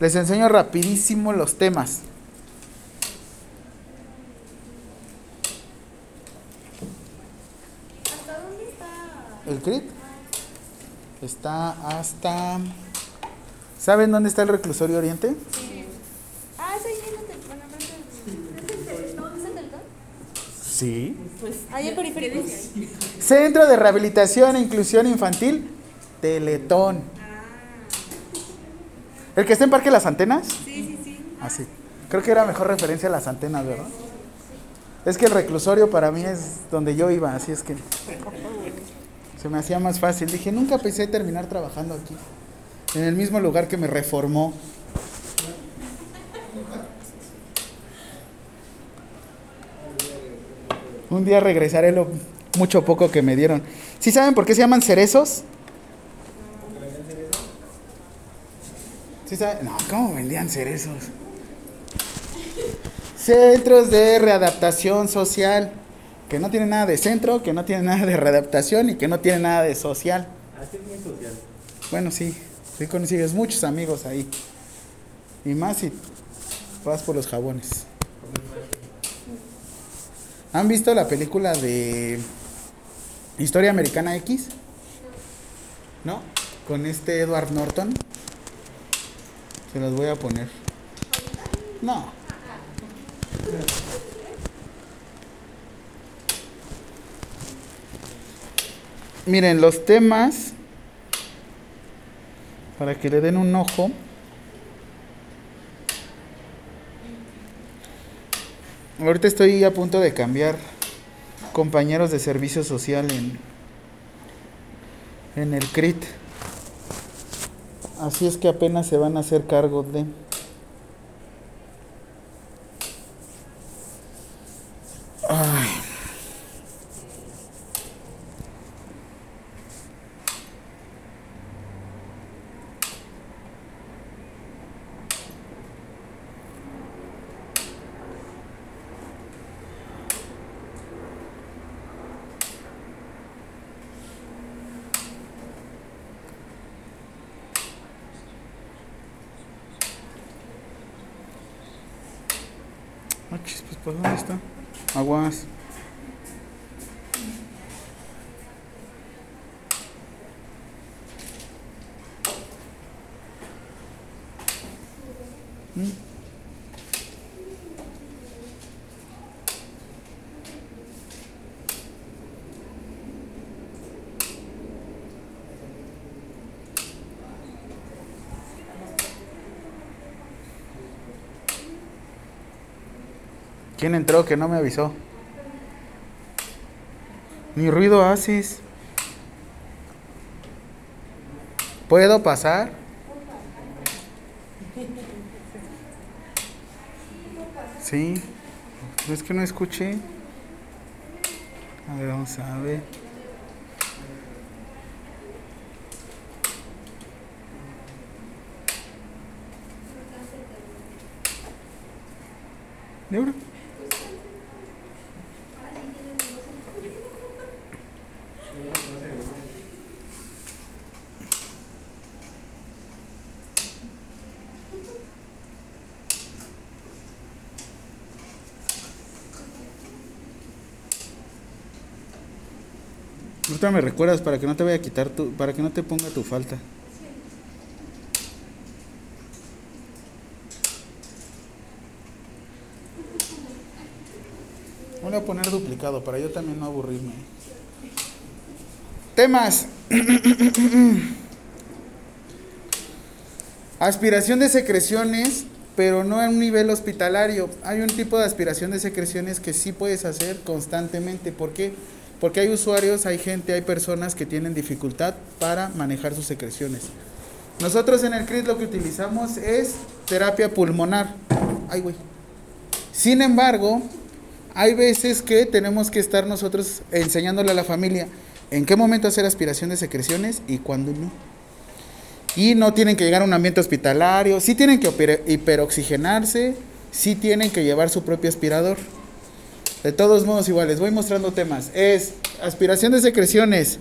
Les enseño rapidísimo los temas. ¿Hasta dónde está? El CRIT está hasta... ¿Saben dónde está el reclusorio Oriente? Ah, es ahí en el bueno, enfrente del- ¿No es el Teletón? Sí. Pues ahí en periféricos. Centro de Rehabilitación e Inclusión Infantil, Teletón. ¿El que está en Parque Las Antenas? Sí, sí, sí. Ah, sí. Creo que era mejor referencia a las antenas, ¿verdad? Es que el reclusorio para mí es donde yo iba, así es que se me hacía más fácil. Dije, nunca pensé terminar trabajando aquí, en el mismo lugar que me reformó. Un día regresaré lo mucho poco que me dieron. ¿Sí saben por qué se llaman cerezos? No, ¿cómo vendían cerezos? Centros de readaptación social, que no tienen nada de centro, que no tienen nada de readaptación y que no tienen nada de social. Así es muy social. Bueno, sí, sí consigues muchos amigos ahí. Y más si vas por los jabones. ¿Han visto la película de Historia Americana X? ¿No? Con este Edward Norton. Se las voy a poner. No. Miren, los temas, para que le den un ojo. Ahorita estoy a punto de cambiar compañeros de servicio social en, en el CRIT. Así es que apenas se van a hacer cargo de... Ah, chis, pues, ¿por dónde está? Aguas. Mm. ¿Quién entró que no me avisó? Ni ruido haces. ¿Puedo pasar? Sí. Es que no escuché. A ver, vamos a ver. ¿De ahora? Ahorita me recuerdas para que no te vaya a quitar tu, para que no te ponga tu falta. Voy a poner duplicado para yo también no aburrirme. Temas. Aspiración de secreciones, pero no a un nivel hospitalario. Hay un tipo de aspiración de secreciones que sí puedes hacer constantemente. ¿Por qué? Porque hay usuarios, hay gente, hay personas que tienen dificultad para manejar sus secreciones. Nosotros en el CRIT lo que utilizamos es terapia pulmonar. Ay, güey. Sin embargo, hay veces que tenemos que estar nosotros enseñándole a la familia en qué momento hacer aspiración de secreciones y cuándo no. Y no tienen que llegar a un ambiente hospitalario, sí tienen que hiper- hiperoxigenarse, sí tienen que llevar su propio aspirador. De todos modos, igual, les voy mostrando temas. Es aspiración de secreciones,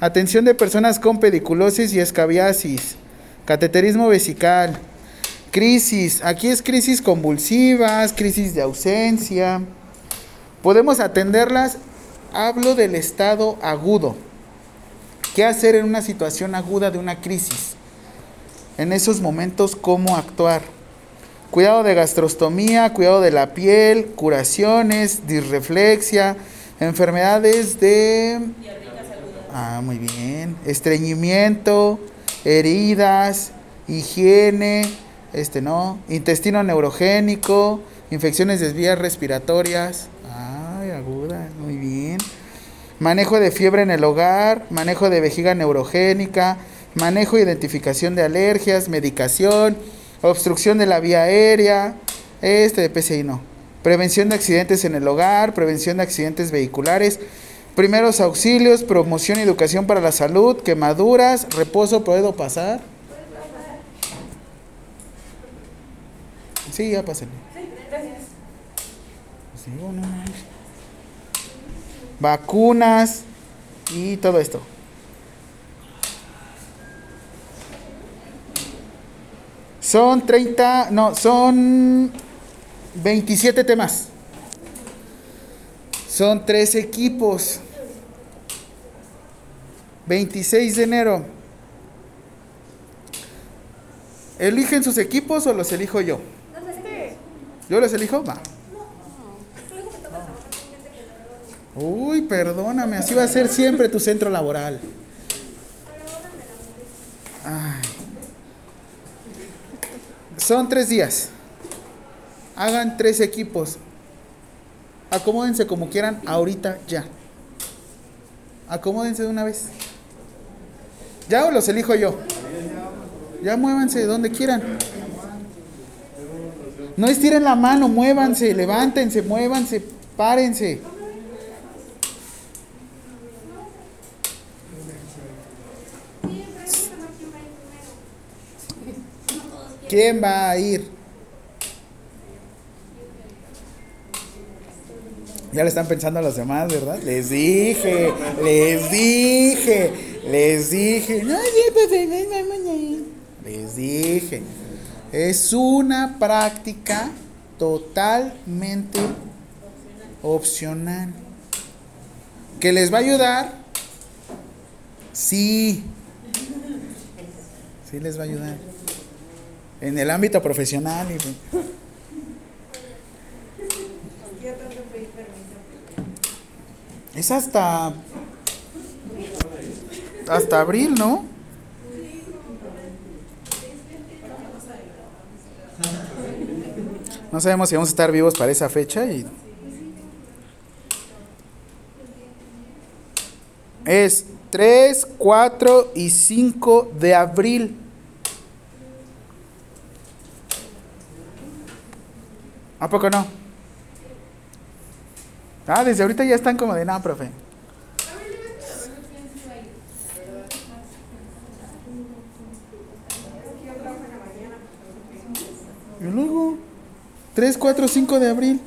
atención de personas con pediculosis y escabiasis, cateterismo vesical, Crisis. Aquí es crisis convulsivas, crisis de ausencia. Podemos atenderlas. Hablo del estado agudo. ¿Qué hacer en una situación aguda de una crisis? En esos momentos, ¿cómo actuar? Cuidado de gastrostomía, cuidado de la piel, curaciones, disreflexia, enfermedades de... Ah, muy bien. Estreñimiento, heridas, higiene, este no, intestino neurogénico, infecciones de vías respiratorias. Ay, aguda, muy bien. Manejo de fiebre en el hogar, manejo de vejiga neurogénica, manejo e identificación de alergias, medicación, obstrucción de la vía aérea, este de PCI no. Prevención de accidentes en el hogar, prevención de accidentes vehiculares, primeros auxilios, promoción y educación para la salud, quemaduras, reposo, ¿puedo pasar? Sí, ya pásenle. Sí, bueno, Vacunas y todo esto. Son 30, no, son 27 temas. Son tres equipos. 26 de enero. ¿Eligen sus equipos o los elijo yo? ¿Yo los elijo? Va. Uy, perdóname, así va a ser siempre tu centro laboral. Ay. Son tres días. Hagan tres equipos. Acomódense como quieran ahorita ya. Acomódense de una vez. ¿Ya o los elijo yo? Ya muévanse donde quieran. No estiren la mano, muévanse, levántense, muévanse, párense. ¿Quién va a ir? Ya le están pensando a los demás, ¿verdad? Les dije, les dije, les dije. No, pues, les dije. Es una práctica totalmente opcional. ¿Que les va a ayudar? Sí. Sí les va a ayudar. En el ámbito profesional. Es hasta... Hasta abril, ¿no? No sabemos si vamos a estar vivos para esa fecha y es 3, 4 y 5 de abril. ¿A poco no? Ah, desde ahorita ya están como de nada, profe. Y luego, 3, 4, 5 de abril.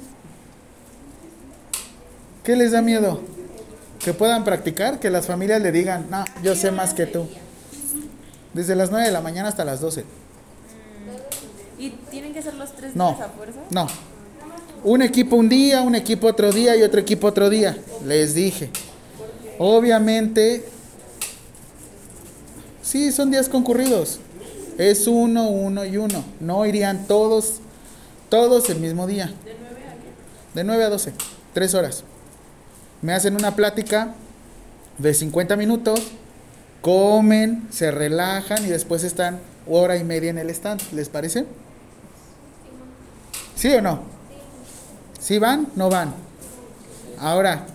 ¿Qué les da miedo? Que puedan practicar, que las familias le digan, no, yo sé más que tú. Desde las 9 de la mañana hasta las 12. ¿Y tienen que ser los tres No, días a fuerza? no. Un equipo un día, un equipo otro día y otro equipo otro día. Les dije. Obviamente, sí, son días concurridos. Es uno, uno y uno. No irían todos, todos el mismo día. ¿De 9 a 12, tres horas. Me hacen una plática de 50 minutos, comen, se relajan y después están hora y media en el stand. ¿Les parece? ¿Sí o no? ¿Sí van? ¿No van? Ahora,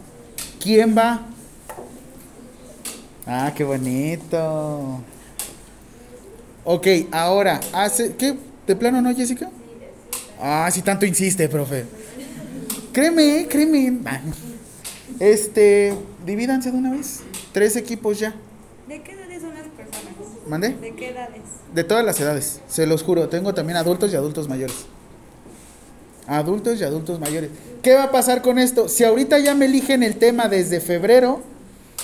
¿quién va? Ah, qué bonito. Ok, ahora, hace. ¿Qué? ¿De plano no, Jessica? Ah, si tanto insiste, profe. Créeme, créeme. Este, divídanse de una vez. Tres equipos ya. ¿De qué edades son las personas? ¿Mande? ¿De qué edades? De todas las edades, se los juro. Tengo también adultos y adultos mayores. Adultos y adultos mayores. ¿Qué va a pasar con esto? Si ahorita ya me eligen el tema desde febrero,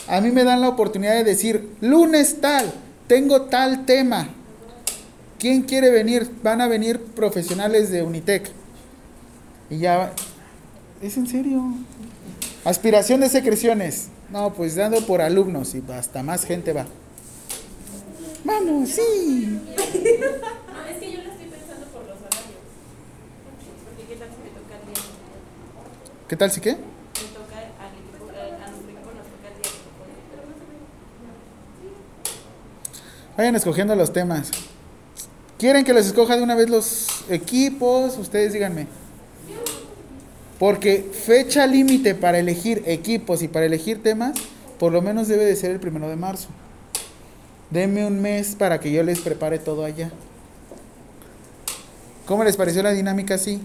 a mí me dan la oportunidad de decir, lunes tal, tengo tal tema. ¿Quién quiere venir? Van a venir profesionales de Unitec. Y ya... ¿Es en serio? Aspiración de secreciones. No, pues dando por alumnos y hasta más gente va. Vamos, sí. No, es que yo lo estoy pensando por los horarios. Porque qué tal si me toca el día. ¿Qué tal si qué? Me toca al equipo, a nuestro equipo nos toca el día. que no puede. Pero más o menos. Vayan escogiendo los temas. ¿Quieren que les escoja de una vez los equipos? Ustedes díganme. Porque fecha límite para elegir equipos y para elegir temas, por lo menos debe de ser el primero de marzo. Denme un mes para que yo les prepare todo allá. ¿Cómo les pareció la dinámica así?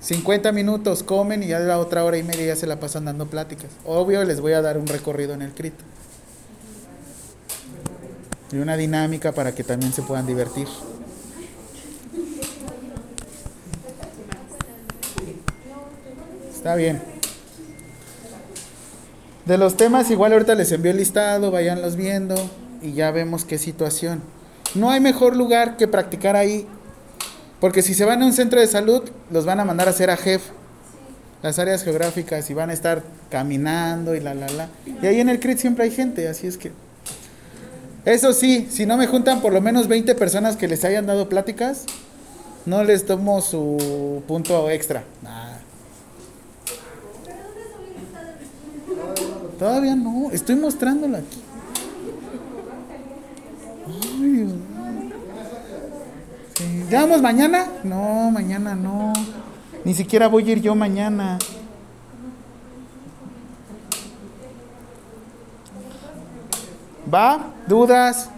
50 minutos comen y ya la otra hora y media ya se la pasan dando pláticas. Obvio les voy a dar un recorrido en el CRIT. Y una dinámica para que también se puedan divertir. Está bien. De los temas, igual ahorita les envío el listado, vayanlos viendo y ya vemos qué situación. No hay mejor lugar que practicar ahí, porque si se van a un centro de salud, los van a mandar a hacer a JEF, las áreas geográficas, y van a estar caminando y la, la, la. Y ahí en el CRIT siempre hay gente, así es que... Eso sí, si no me juntan por lo menos 20 personas que les hayan dado pláticas, no les tomo su punto extra. Nah. Todavía no, estoy mostrándolo aquí. Ay, Dios mío. Sí, ¿Ya mañana? No, mañana no. Ni siquiera voy a ir yo mañana. ¿Va? ¿Dudas?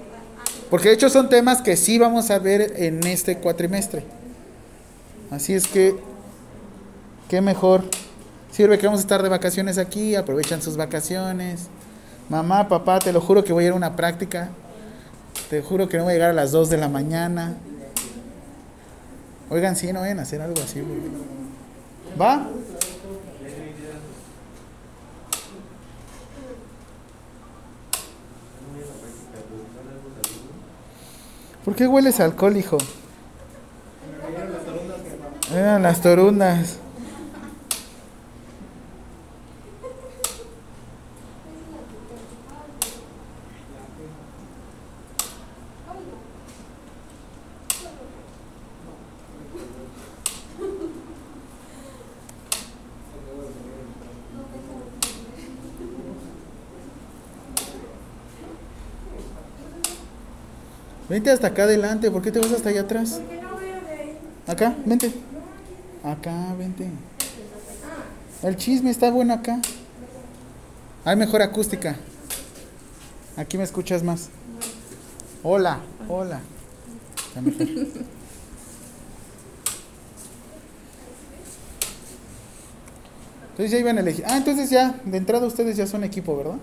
Porque de hecho son temas que sí vamos a ver en este cuatrimestre. Así es que, qué mejor. Sirve que vamos a estar de vacaciones aquí, aprovechan sus vacaciones. Mamá, papá, te lo juro que voy a ir a una práctica. Te juro que no voy a llegar a las 2 de la mañana. Oigan, sí, no vayan hacer algo así. güey. ¿Va? ¿Por qué hueles a alcohol, hijo? Eran las torundas. Vente hasta acá adelante, ¿por qué te vas hasta allá atrás? Acá, vente. Acá, vente. El chisme está bueno acá. Hay mejor acústica. Aquí me escuchas más. Hola, hola. Está mejor. Entonces ya iban a elegir. Ah, entonces ya, de entrada ustedes ya son equipo, ¿verdad?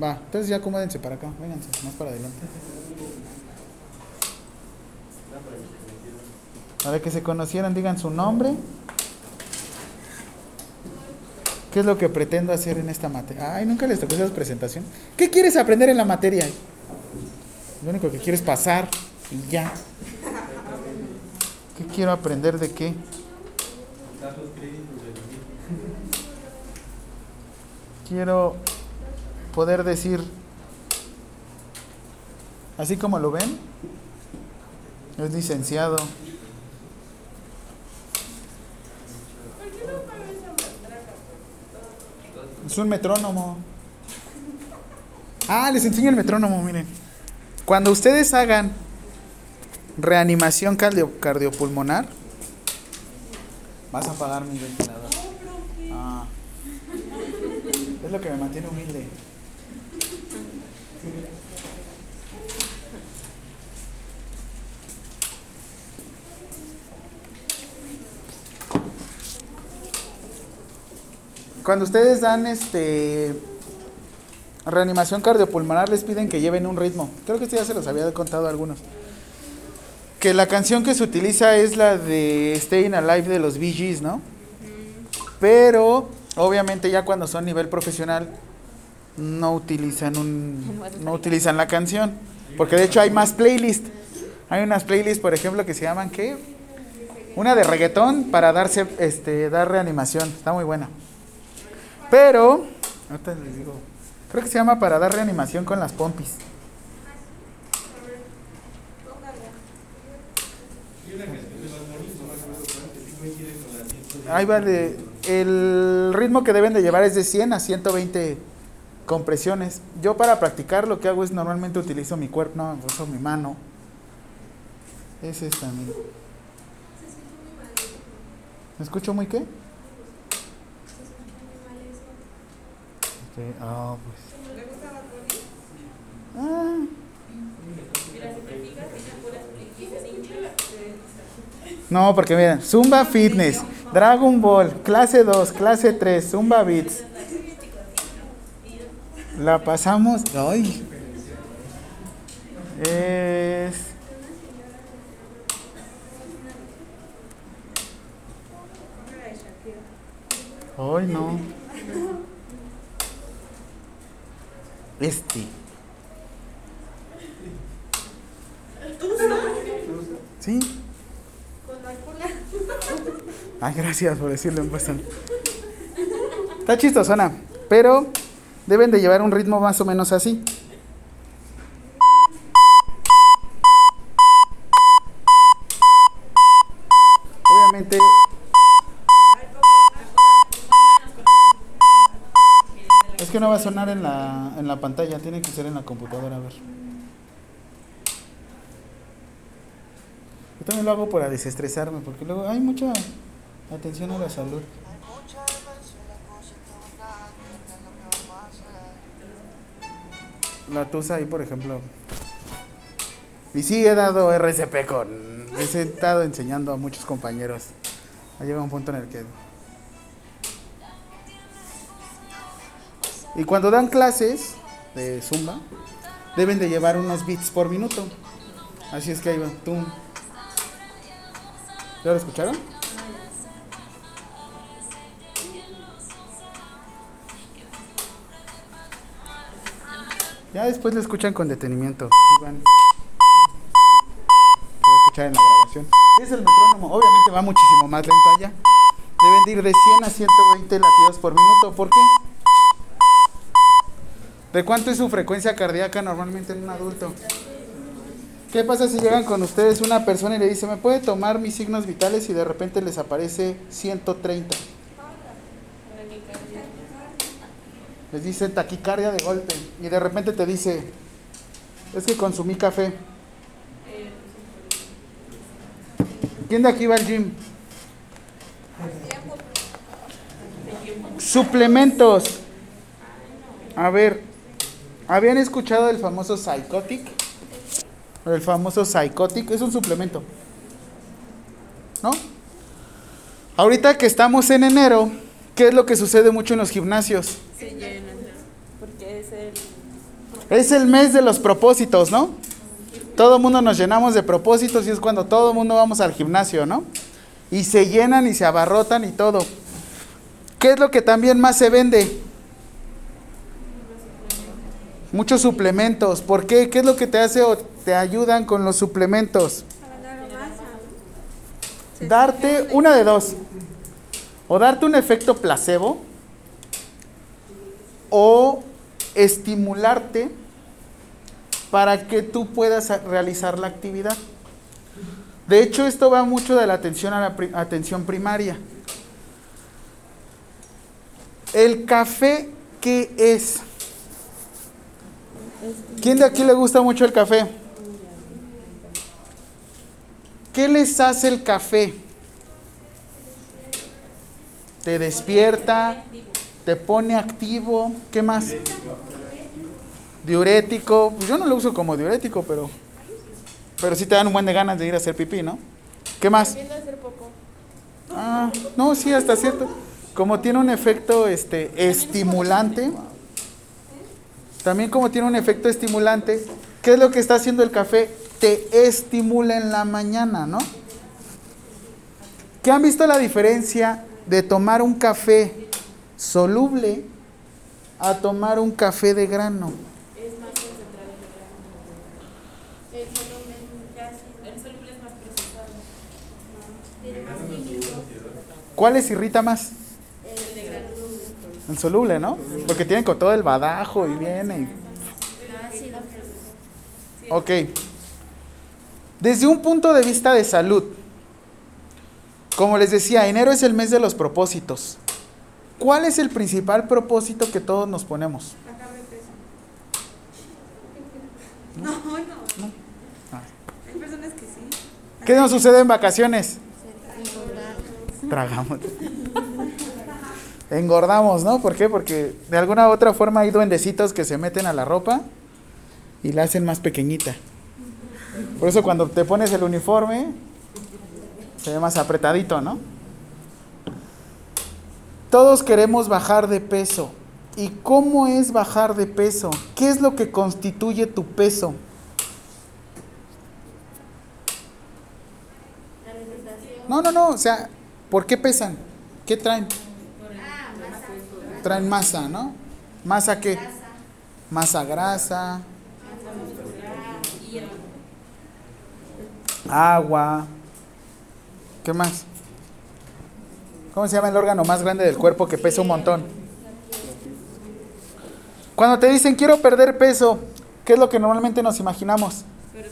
Va, entonces ya acomódense para acá. Vénganse, más para adelante. Para que se conocieran, digan su nombre. ¿Qué es lo que pretendo hacer en esta materia? Ay, nunca les tocó esa presentación. ¿Qué quieres aprender en la materia? Lo único que quieres pasar y ya. ¿Qué quiero aprender de qué? Quiero poder decir, así como lo ven, es licenciado. Es un metrónomo. Ah, les enseño el metrónomo, miren. Cuando ustedes hagan reanimación cardio- cardiopulmonar, vas a apagar mi ventilador. Ah. Es lo que me mantiene humilde. Cuando ustedes dan este reanimación cardiopulmonar les piden que lleven un ritmo. Creo que esto ya se los había contado a algunos. Que la canción que se utiliza es la de Staying Alive de los Bee Gees, ¿no? Pero obviamente ya cuando son nivel profesional no utilizan un no utilizan la canción, porque de hecho hay más playlist. Hay unas playlists, por ejemplo, que se llaman ¿qué? Una de reggaetón para darse, este, dar reanimación. Está muy buena. Pero, ahorita les digo, creo que se llama para dar reanimación con las pompis. Ahí vale. El ritmo que deben de llevar es de 100 a 120 compresiones. Yo para practicar lo que hago es normalmente utilizo mi cuerpo, no, uso mi mano. Es esta, mira. ¿Me escucho muy qué? Ok, ah, pues. ¿Le gusta Bad Bunny? Ah, no, porque miren, Zumba Fitness, Dragon Ball, clase 2, clase 3, Zumba Beats. La pasamos. Ay. Es. Ay, no. Este. ¿Sí? Con la cola. Ay, gracias por decirlo en alta. Está chistosona, pero deben de llevar un ritmo más o menos así. Obviamente, es que no va a sonar en la, en la pantalla, tiene que ser en la computadora, a ver. Yo también lo hago para desestresarme, porque luego hay mucha atención a la salud. La tusa ahí, por ejemplo. Y sí, he dado RCP con. He estado enseñando a muchos compañeros. Ha llegado un punto en el que. Y cuando dan clases de Zumba, deben de llevar unos beats por minuto. Así es que ahí va. ¿Ya lo escucharon? Ya después lo escuchan con detenimiento. Iván. Lo escuchar en la grabación. Es el metrónomo. Obviamente va muchísimo más lento allá. Deben de ir de 100 a 120 latidos por minuto. ¿Por qué? ¿De cuánto es su frecuencia cardíaca normalmente en un adulto? ¿Qué pasa si llegan con ustedes una persona y le dice, ¿me puede tomar mis signos vitales y de repente les aparece 130? Les dice taquicardia de golpe y de repente te dice, es que consumí café. ¿Quién de aquí va al gym? Suplementos. A ver, ¿habían escuchado el famoso Psychotic? El famoso Psychotic es un suplemento. ¿No? Ahorita que estamos en enero, ¿qué es lo que sucede mucho en los gimnasios? Se llenan. Porque es el. Es el mes de los propósitos, ¿no? Todo el mundo nos llenamos de propósitos y es cuando todo el mundo vamos al gimnasio, ¿no? Y se llenan y se abarrotan y todo. ¿Qué es lo que también más se vende? Muchos suplementos. ¿Por qué? ¿Qué es lo que te hace o te ayudan con los suplementos? Darte una de dos. O darte un efecto placebo o estimularte para que tú puedas realizar la actividad. De hecho, esto va mucho de la atención a la atención primaria. El café, ¿qué es? ¿Quién de aquí le gusta mucho el café? ¿Qué les hace el café? Te despierta, te pone activo, ¿qué más? Diurético, pues yo no lo uso como diurético, pero pero sí te dan un buen de ganas de ir a hacer pipí, ¿no? ¿Qué más? Ah, no, sí, hasta cierto. Como tiene un efecto este estimulante, también como tiene un efecto estimulante, ¿qué es lo que está haciendo el café? Te estimula en la mañana, ¿no? ¿Qué han visto la diferencia de tomar un café soluble a tomar un café de grano? Es más concentrado el grano. El volumen casi. ¿Cuál les irrita más? El soluble, ¿no? Porque tienen con todo el badajo y viene. y- Ok. Desde un punto de vista de salud, como les decía, enero es el mes de los propósitos. ¿Cuál es el principal propósito que todos nos ponemos? Peso. No, no. Ah. Hay personas que sí. ¿Qué nos sucede en vacaciones? Tragamos. Engordamos, ¿no? ¿Por qué? Porque de alguna u otra forma hay duendecitos que se meten a la ropa y la hacen más pequeñita. Por eso cuando te pones el uniforme se ve más apretadito, ¿no? Todos queremos bajar de peso. ¿Y cómo es bajar de peso? ¿Qué es lo que constituye tu peso? No, no, no, o sea, ¿por qué pesan? ¿Qué traen? Traen masa, ¿no? ¿Masa qué? Masa grasa. Agua. ¿Qué más? ¿Cómo se llama el órgano más grande del cuerpo que pesa un montón? Cuando te dicen quiero perder peso, ¿qué es lo que normalmente nos imaginamos? Pero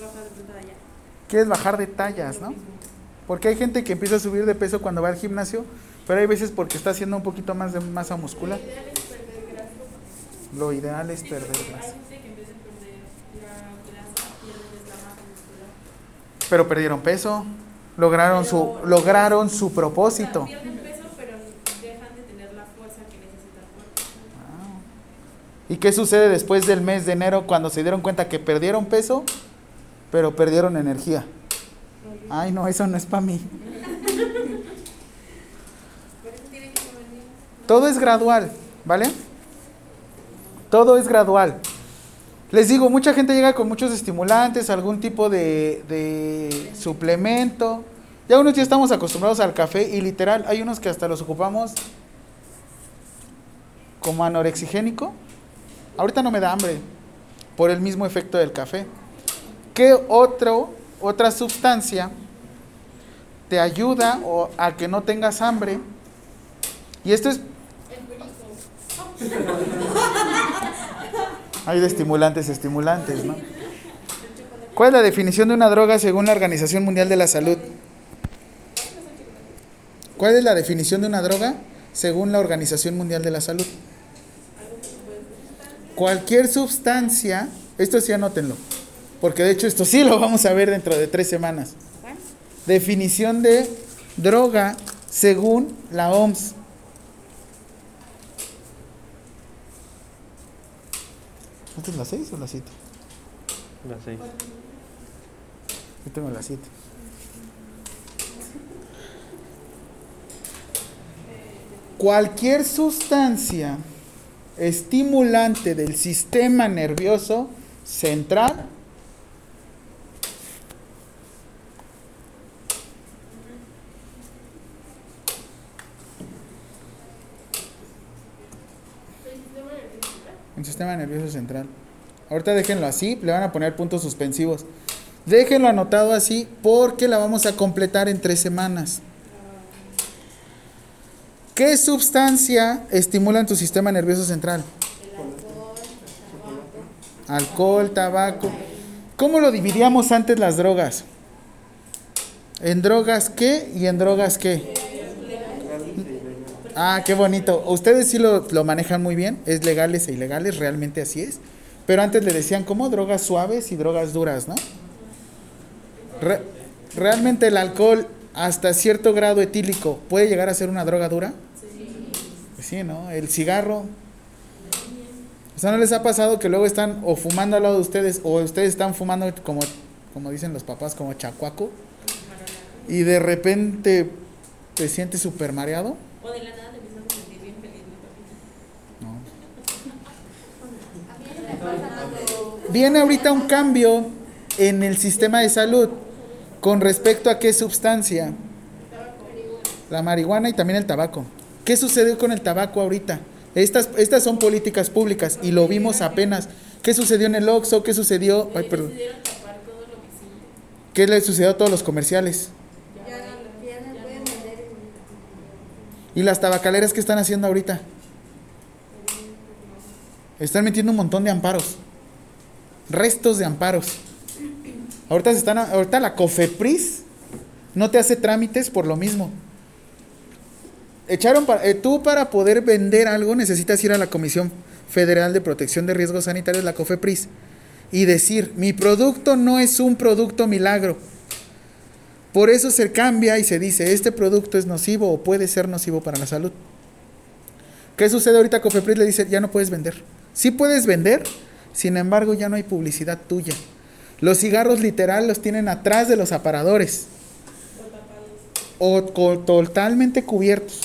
es bajar de tallas, ¿no? Porque hay gente que empieza a subir de peso cuando va al gimnasio, pero hay veces porque está haciendo un poquito más de masa muscular. Lo ideal es perder grasa. Pero perdieron peso, lograron su, lograron su propósito. ¿Y qué sucede después del mes de enero cuando se dieron cuenta que perdieron peso, pero perdieron energía? Ay, no, eso no es para mí. Por eso tienen que comer bien. Todo es gradual, ¿vale? Todo es gradual. Les digo, mucha gente llega con muchos estimulantes, algún tipo de, suplemento. Ya unos ya estamos acostumbrados al café y literal, hay unos que hasta los ocupamos como anorexigénico. Ahorita no me da hambre por el mismo efecto del café. ¿Qué otro, otra sustancia te ayuda o a que no tengas hambre? Y esto es Hay de estimulantes, estimulantes, ¿no? ¿Cuál es la definición de una droga según la Organización Mundial de la Salud? ¿Cuál es la definición de una droga según la Organización Mundial de la Salud? Cualquier sustancia, esto sí anótenlo, porque de hecho esto sí lo vamos a ver dentro de tres semanas. Definición de droga según la OMS. ¿Esta es la 6 o la 7? Las seis. Yo tengo la 7. Cualquier sustancia estimulante del sistema nervioso central el sistema nervioso central. Ahorita déjenlo así, le van a poner puntos suspensivos. Déjenlo anotado así porque la vamos a completar en tres semanas. ¿Qué sustancia estimula en tu sistema nervioso central? Alcohol, tabaco. ¿Cómo lo dividíamos antes las drogas? ¿En drogas qué y en drogas qué? Ah, qué bonito. Ustedes sí lo, lo manejan muy bien. Es legales e ilegales, realmente así es. Pero antes le decían como drogas suaves y drogas duras, ¿no? Re- ¿Realmente el alcohol hasta cierto grado etílico puede llegar a ser una droga dura? Pues sí, ¿no? El cigarro. O sea, ¿no les ha pasado que luego están o fumando al lado de ustedes o ustedes están fumando como, como dicen los papás, como chacuaco? Y de repente te sientes súper mareado. O de la nada te empiezas a sentir bien feliz. ¿no? No. Viene ahorita un cambio en el sistema de salud con respecto a qué sustancia. La marihuana y también el tabaco. ¿Qué sucedió con el tabaco ahorita? Estas, estas son políticas públicas y lo vimos apenas. ¿Qué sucedió en el Oxxo? ¿Qué sucedió? Ay, perdón. ¿Qué le sucedió a todos los comerciales? ¿Y las tabacaleras qué están haciendo ahorita? Están metiendo un montón de amparos. Restos de amparos. Ahorita, se ahorita la COFEPRIS no te hace trámites por lo mismo. Echaron para, eh, tú para poder vender algo necesitas ir a la Comisión Federal de Protección de Riesgos Sanitarios, la COFEPRIS, y decir, mi producto no es un producto milagro. Por eso se cambia y se dice, este producto es nocivo o puede ser nocivo para la salud. ¿Qué sucede ahorita? COFEPRIS le dice, ya no puedes vender. Sí puedes vender, sin embargo ya no hay publicidad tuya. Los cigarros literal los tienen atrás de los aparadores o totalmente cubiertos.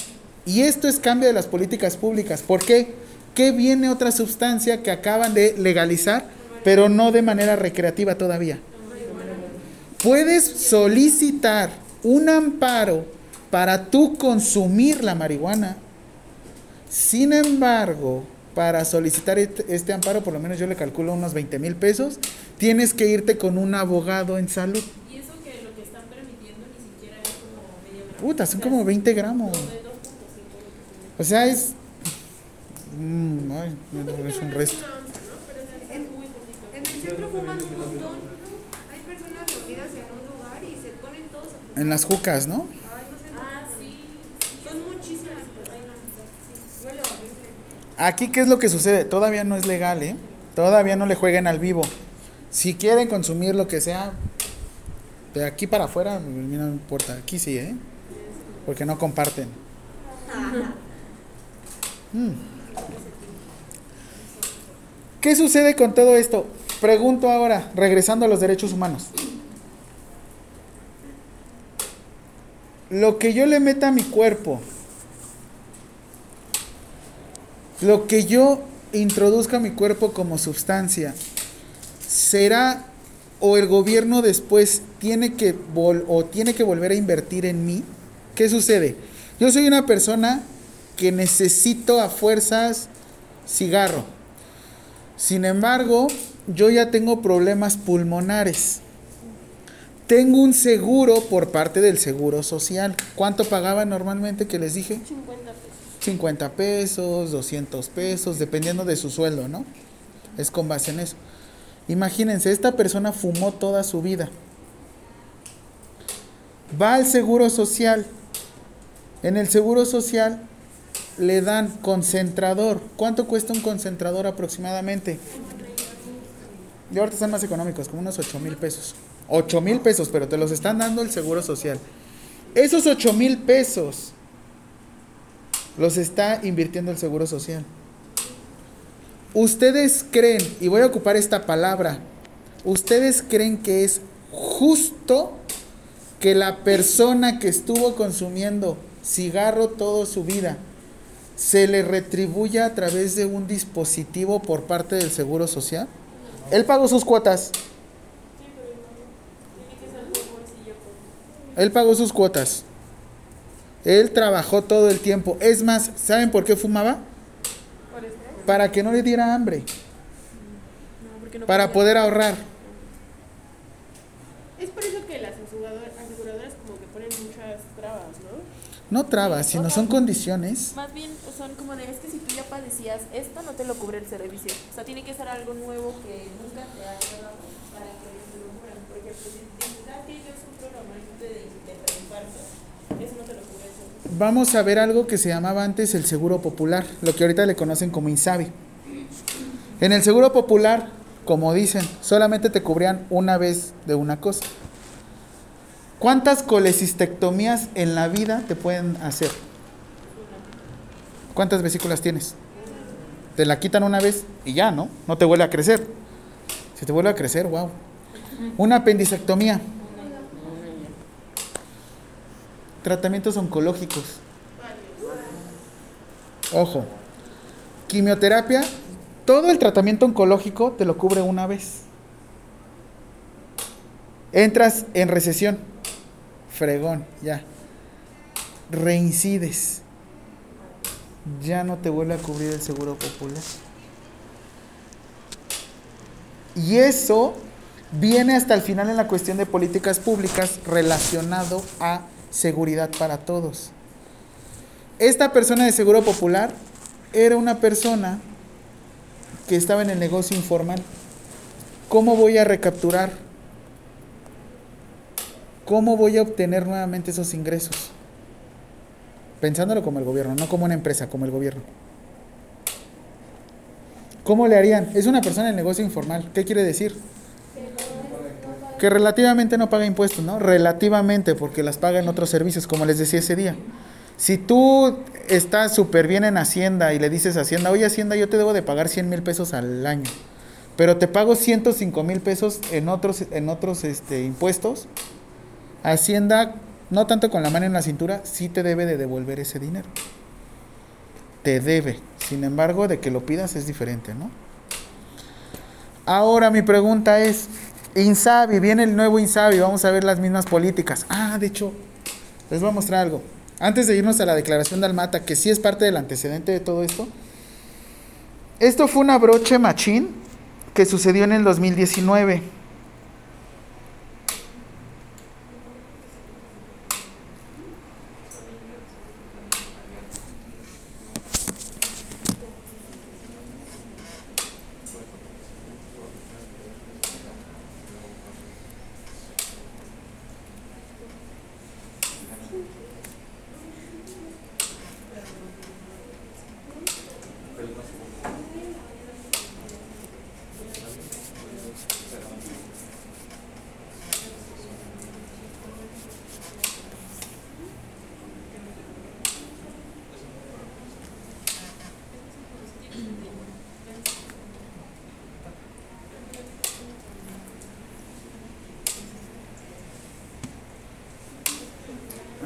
Y esto es cambio de las políticas públicas. ¿Por qué? ¿Qué viene otra sustancia que acaban de legalizar, pero no de manera recreativa todavía? Puedes solicitar un amparo para tú consumir la marihuana. Sin embargo, para solicitar este amparo, por lo menos yo le calculo unos 20 mil pesos, tienes que irte con un abogado en salud. Y eso que lo que están permitiendo ni siquiera es como medio gramo. Puta, son como 20 gramos. De 2.5 O sea, es. Mm, ay, es un resto. En- muy poquito. En el centro fuman un montón. Hay personas reunidas en un lugar y se ponen todos. En las jucas, ¿no? Ay, no sé. Ah, sí. Son muchísimas personas. Sí, huele horrible. Aquí, ¿qué es lo que sucede? Todavía no es legal, ¿eh? Todavía no le jueguen al vivo. Si quieren consumir lo que sea, de aquí para afuera, no me importa. Aquí sí, ¿eh? Porque no comparten. Mm. ¿Qué sucede con todo esto? Pregunto ahora, regresando a los derechos humanos. Lo que yo le meta a mi cuerpo, lo que yo introduzca a mi cuerpo como sustancia, será o el gobierno después tiene que vol- o tiene que volver a invertir en mí. ¿Qué sucede? Yo soy una persona que necesito a fuerzas cigarro. Sin embargo, yo ya tengo problemas pulmonares. Tengo un seguro por parte del Seguro Social. ¿Cuánto pagaba normalmente que les dije? 50 pesos. 50 pesos, 200 pesos, dependiendo de su sueldo, ¿no? Es con base en eso. Imagínense, esta persona fumó toda su vida. Va al seguro social. En el seguro social le dan concentrador. ¿Cuánto cuesta un concentrador aproximadamente? Y ahorita están más económicos, como unos 8 mil pesos. 8 mil pesos, pero te los están dando el seguro social. Esos 8 mil pesos los está invirtiendo el Seguro Social. ¿Ustedes creen, y voy a ocupar esta palabra, ¿ustedes creen que es justo que la persona que estuvo consumiendo cigarro toda su vida se le retribuya a través de un dispositivo por parte del Seguro Social? Él pagó sus cuotas, con. él pagó sus cuotas. Él trabajó todo el tiempo. Es más, ¿saben por qué fumaba? ¿Por? Para que no le diera hambre. No, porque no para podía. poder ahorrar. Es por eso que las aseguradoras, aseguradoras como que ponen muchas trabas, ¿no? No trabas, sino son condiciones. Más bien son como de, es que si tú ya padecías esto, no te lo cubre el servicio. O sea, tiene que ser algo nuevo que nunca te haya dado para que te lo cubran. Porque pues, si dices, ah, que yo sufro normalmente de, de preinfarto, eso no te lo cubre el servicio. Vamos a ver algo que se llamaba antes el seguro popular, lo que ahorita le conocen como INSABI. En el seguro popular, como dicen, solamente te cubrían una vez de una cosa. ¿Cuántas colecistectomías en la vida te pueden hacer? ¿Cuántas vesículas tienes? Te la quitan una vez y ya, ¿no? No te vuelve a crecer. Si te vuelve a crecer, wow. Una apendicectomía. Tratamientos oncológicos. Ojo. Quimioterapia, todo el tratamiento oncológico te lo cubre una vez. Entras en recesión. Fregón, ya. Reincides. Ya no te vuelve a cubrir el seguro popular. Y eso viene hasta el final en la cuestión de políticas públicas relacionado a seguridad para todos. Esta persona de Seguro Popular era una persona que estaba en el negocio informal. ¿Cómo voy a recapturar? ¿Cómo voy a obtener nuevamente esos ingresos? Pensándolo como el gobierno, no como una empresa, como el gobierno. ¿Cómo le harían? Es una persona en negocio informal. ¿Qué quiere decir? Que relativamente no paga impuestos, ¿no? Relativamente, porque las paga en otros servicios, como les decía ese día. Si tú estás súper bien en Hacienda y le dices a Hacienda, oye Hacienda, yo te debo de pagar 100 mil pesos al año, pero te pago 105 mil pesos en otros, en otros este, impuestos, Hacienda, no tanto con la mano en la cintura, sí te debe de devolver ese dinero. Te debe. Sin embargo, de que lo pidas es diferente, ¿no? Ahora mi pregunta es, Insabi, viene el nuevo Insabi, vamos a ver las mismas políticas. Ah, de hecho, les voy a mostrar algo. Antes de irnos a la declaración de Almata, que sí es parte del antecedente de todo esto, esto fue una broche machín que sucedió en el 2019.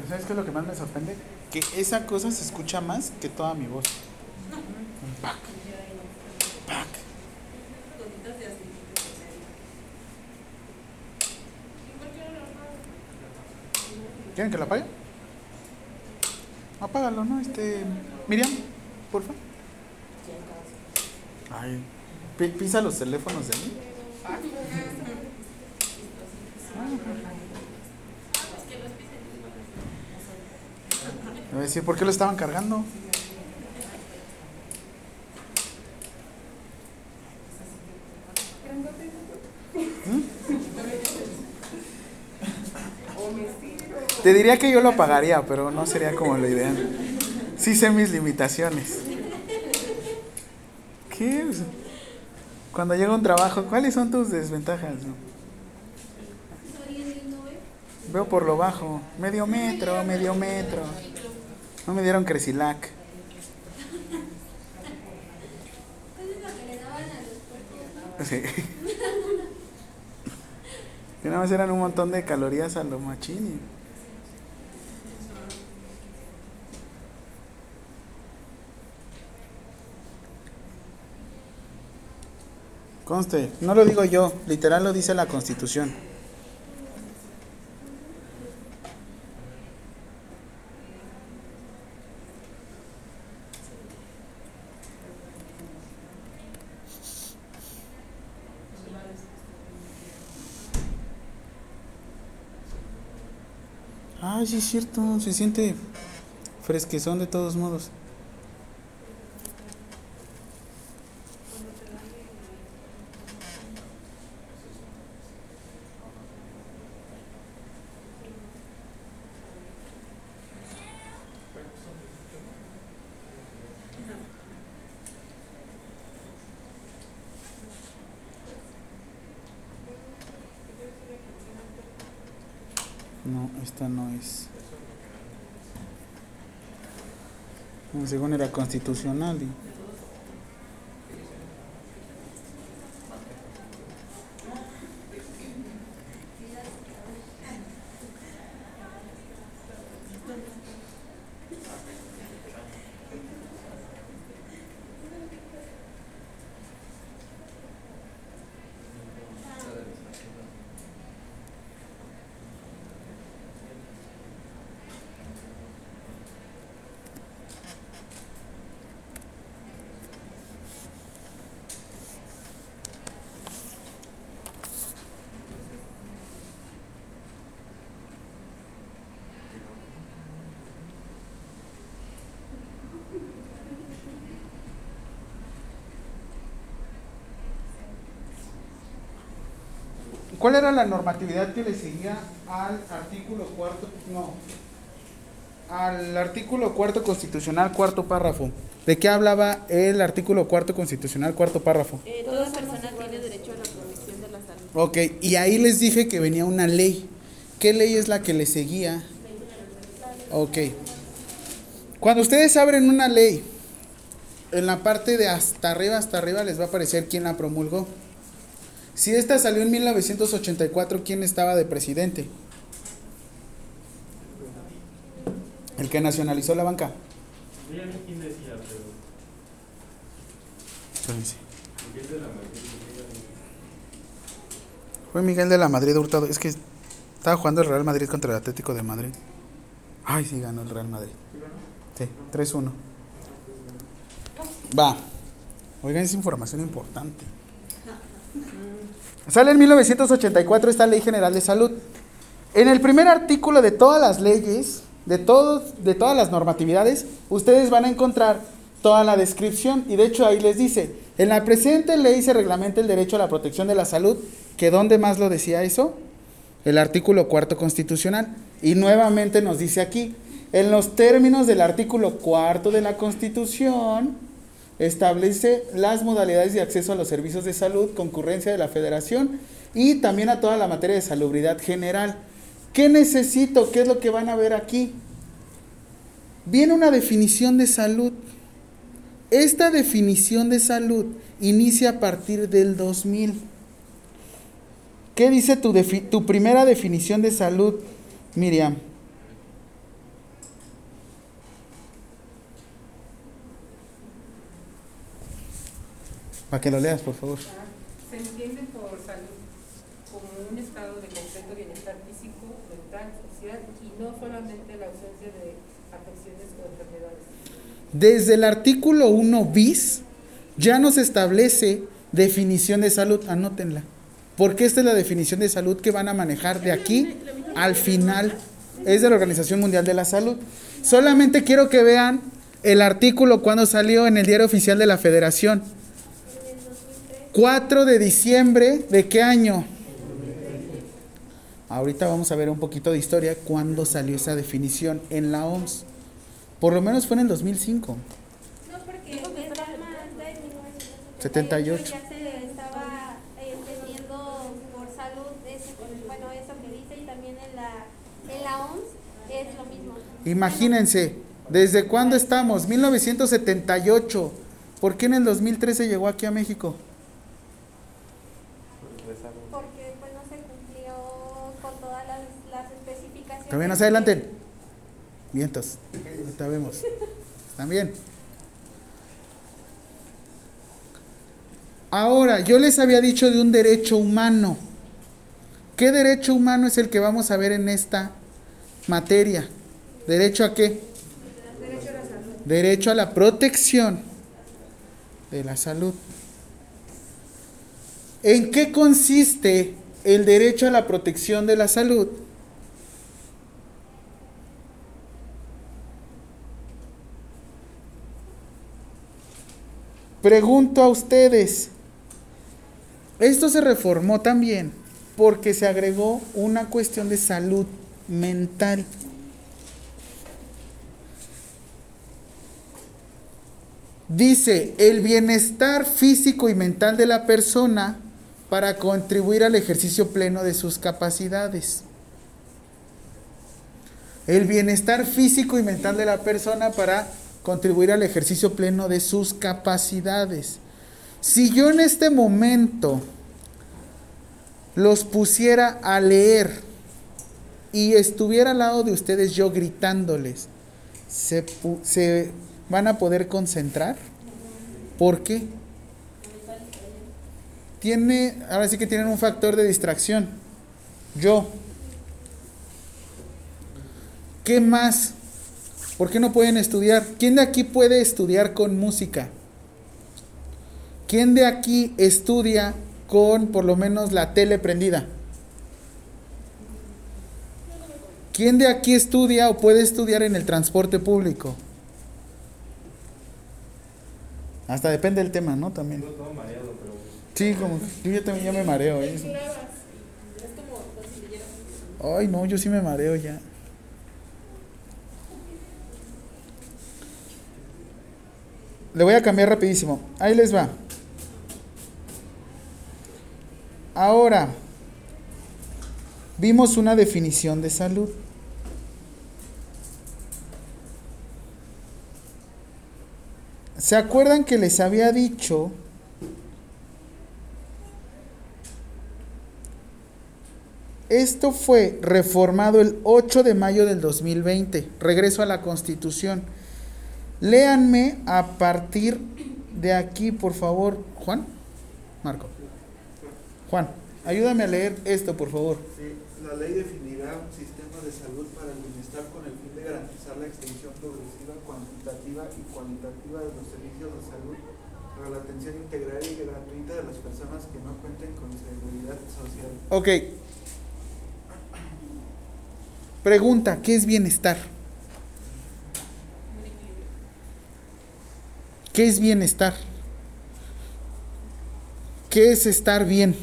¿Sabes qué es lo que más me sorprende? Que esa cosa se escucha más que toda mi voz. Un pack. Pack. ¿Quieren que lo apague? Apágalo, ¿no? Este. Miriam, por favor. Ay, pi- pisa los teléfonos de mí. Me va a ¿por qué lo estaban cargando? ¿Mm? Te diría que yo lo pagaría, pero no sería como lo ideal. Sí sé mis limitaciones. ¿Qué? Pues, Cuando llega un trabajo, ¿cuáles son tus desventajas? Veo por lo bajo. Medio metro, medio metro. No me dieron Cresilac. Sí. Que nada más eran un montón de calorías a lo machini. Conste, no lo digo yo, literal lo dice la Constitución. Ay, sí es cierto, se siente fresquezón de todos modos. No, esta no es. Según era constitucional. y- ¿Cuál era la normatividad que le seguía al artículo cuarto? No. Al artículo cuarto constitucional, cuarto párrafo. ¿De qué hablaba el artículo cuarto constitucional, cuarto párrafo? Eh, toda persona tiene derecho a la protección de la salud. Ok, y ahí les dije que venía una ley. ¿Qué ley es la que le seguía? Ok. Cuando ustedes abren una ley, en la parte de hasta arriba, hasta arriba les va a aparecer quién la promulgó. Si esta salió en 1984, ¿quién estaba de presidente? El que nacionalizó la banca. Fue Miguel de la Madrid Hurtado. Es que estaba jugando el Real Madrid contra el Atlético de Madrid. Ay, sí, ganó el Real Madrid. Sí, 3-1. Va. Oigan, es información importante. Sale en 1984 esta Ley General de Salud. En el primer artículo de todas las leyes, de, todos, de todas las normatividades, ustedes van a encontrar toda la descripción. Y de hecho ahí les dice, en la presente ley se reglamenta el derecho a la protección de la salud, que ¿dónde más lo decía eso? El artículo cuarto constitucional. Y nuevamente nos dice aquí, en los términos del artículo cuarto de la Constitución, establece las modalidades de acceso a los servicios de salud, concurrencia de la federación y también a toda la materia de salubridad general. ¿Qué necesito? ¿Qué es lo que van a ver aquí? Viene una definición de salud. Esta definición de salud inicia a partir del 2000. ¿Qué dice tu, tu primera definición de salud, Miriam? Para que lo leas, por favor. Se entiende por salud como un estado de completo bienestar físico, mental, social y no solamente la ausencia de afecciones o enfermedades. Desde el artículo 1 bis ya nos establece definición de salud, anótenla. Porque esta es la definición de salud que van a manejar de aquí al final. Es de la Organización Mundial de la Salud. Solamente quiero que vean el artículo cuando salió en el diario oficial de la Federación. 4 de diciembre de qué año? Ahorita vamos a ver un poquito de historia cuándo salió esa definición en la OMS. Por lo menos fue en el 2005. No, porque esta manda en 78. ya se estaba entendiendo por salud, ese- bueno, eso que dice, y también en la, en la OMS es lo mismo. Imagínense, ¿desde cuándo estamos? 1978. ¿Por qué en el 2013 llegó aquí a México? Porque pues no se cumplió con todas las, las no se adelanten. Vientos. Ahorita vemos. ¿Están bien? Ahora, yo les había dicho de un derecho humano. ¿Qué derecho humano es el que vamos a ver en esta materia? ¿Derecho a qué? Derecho a la protección de la salud. ¿En qué consiste el derecho a la protección de la salud? Pregunto a ustedes, esto se reformó también porque se agregó una cuestión de salud mental. Dice, el bienestar físico y mental de la persona para contribuir al ejercicio pleno de sus capacidades. El bienestar físico y mental de la persona para contribuir al ejercicio pleno de sus capacidades. Si yo en este momento los pusiera a leer y estuviera al lado de ustedes yo gritándoles, ¿se, van a poder concentrar? ¿Por qué? Tiene, ahora sí que tienen un factor de distracción. Yo. ¿Qué más? ¿Por qué no pueden estudiar? ¿Quién de aquí puede estudiar con música? ¿Quién de aquí estudia con por lo menos la tele prendida? ¿Quién de aquí estudia o puede estudiar en el transporte público? Hasta depende del tema, ¿no? También. Sí, como yo también ya me mareo. ¿eh? Ay, no, yo sí me mareo ya. Le voy a cambiar rapidísimo. Ahí les va. Ahora, vimos una definición de salud. ¿Se acuerdan que les había dicho Esto fue reformado el 8 de mayo del 2020. Regreso a la Constitución. Léanme a partir de aquí, por favor. Juan, Marco. Juan, ayúdame a leer esto, por favor. Sí, la ley definirá un sistema de salud para el bienestar con el fin de garantizar la extensión progresiva, cuantitativa y cualitativa de los servicios de salud para la atención integral y gratuita de las personas que no cuenten con seguridad social. Ok. Pregunta, ¿qué es bienestar? ¿Qué es bienestar? ¿Qué es estar bien?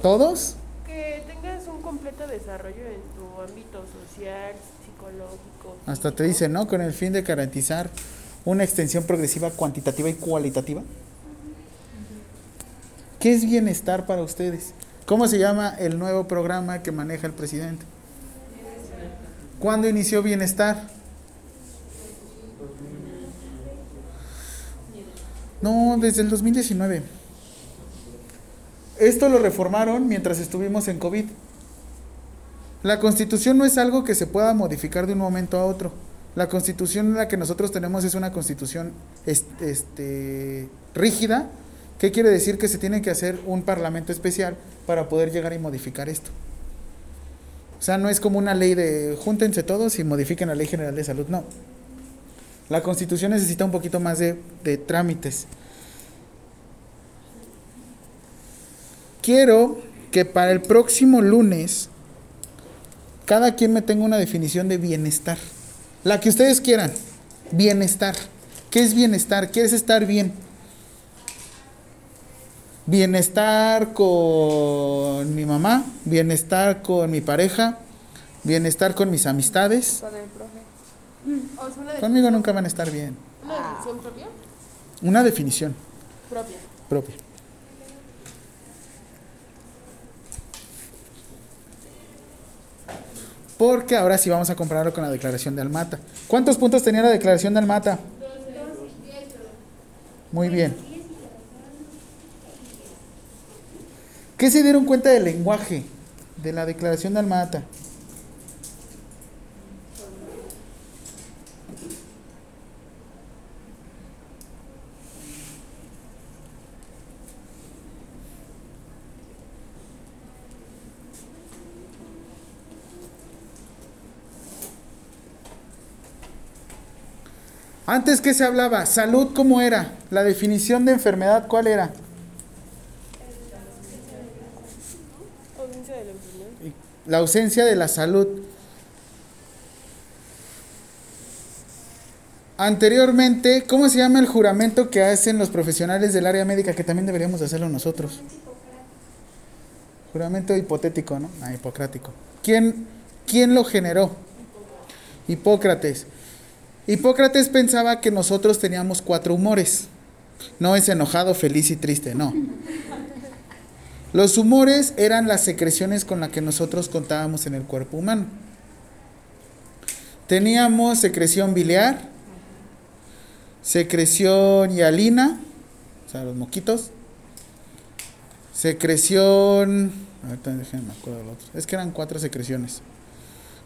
¿Todos? Que tengas un completo desarrollo en tu ámbito social, psicológico. Hasta te dice, ¿no? Con el fin de garantizar una extensión progresiva, cuantitativa y cualitativa. ¿Qué es bienestar para ustedes? ¿Cómo se llama el nuevo programa que maneja el presidente? ¿Cuándo inició bienestar? No, desde el 2019. Esto lo reformaron mientras estuvimos en COVID. La constitución no es algo que se pueda modificar de un momento a otro. La constitución la que nosotros tenemos es una constitución este, rígida. ¿Qué quiere decir? Que se tiene que hacer un parlamento especial para poder llegar y modificar esto. O sea, no es como una ley de júntense todos y modifiquen la ley general de salud, no. La constitución necesita un poquito más de, de trámites. Quiero que para el próximo lunes cada quien me tenga una definición de bienestar. La que ustedes quieran. Bienestar. ¿Qué es bienestar? ¿Qué es estar bien? Bienestar con mi mamá, bienestar con mi pareja, bienestar con mis amistades. Con el profe. O sea, una, de- Conmigo nunca van a estar bien. una decisión propia. Una definición Propia. propia. Porque ahora sí vamos a compararlo con la declaración de Almata. ¿Cuántos puntos tenía la declaración de Almata? Muy bien. ¿Qué se dieron cuenta del lenguaje de la declaración de Almata? Antes que se hablaba, salud cómo era, la definición de enfermedad cuál era. La ausencia de la salud. Anteriormente, ¿cómo se llama el juramento que hacen los profesionales del área médica que también deberíamos de hacerlo nosotros? Juramento hipotético, ¿no? Ah, hipocrático. ¿Quién, ¿Quién lo generó? Hipócrates. Hipócrates pensaba que nosotros teníamos cuatro humores. No es enojado, feliz y triste, no. Los humores eran las secreciones con las que nosotros contábamos en el cuerpo humano. Teníamos secreción biliar, secreción hialina, o sea, los moquitos, secreción, ahorita déjenme me acuerdo del otro, es que eran cuatro secreciones.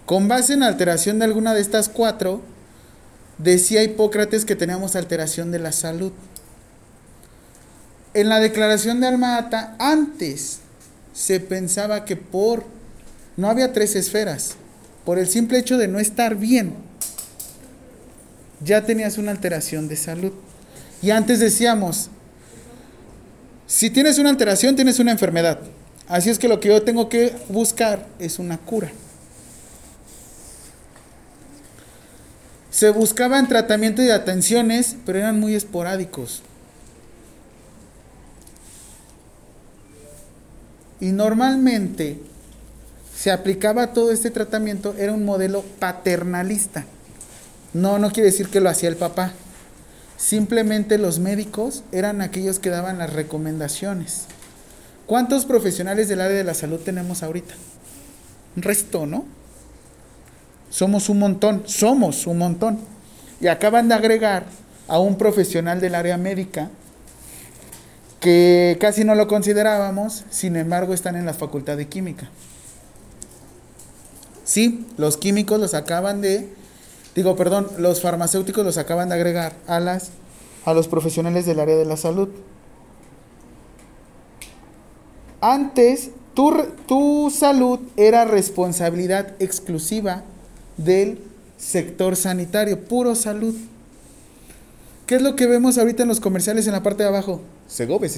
Con base en alteración de alguna de estas cuatro, decía Hipócrates que teníamos alteración de la salud. En la declaración de Alma-Ata, antes se pensaba que por no había tres esferas, por el simple hecho de no estar bien, ya tenías una alteración de salud. Y antes decíamos, si tienes una alteración, tienes una enfermedad. Así es que lo que yo tengo que buscar es una cura. Se buscaban tratamiento y atenciones, pero eran muy esporádicos. Y normalmente se aplicaba todo este tratamiento, era un modelo paternalista. No, no quiere decir que lo hacía el papá. Simplemente los médicos eran aquellos que daban las recomendaciones. ¿Cuántos profesionales del área de la salud tenemos ahorita? Un resto, ¿no? Somos un montón, somos un montón. Y acaban de agregar a un profesional del área médica que casi no lo considerábamos, sin embargo están en la facultad de química. Sí, los químicos los acaban de, digo, perdón, los farmacéuticos los acaban de agregar a las a los profesionales del área de la salud. Antes, tu, tu salud era responsabilidad exclusiva del sector sanitario, puro salud. ¿Qué es lo que vemos ahorita en los comerciales en la parte de abajo? Segobe,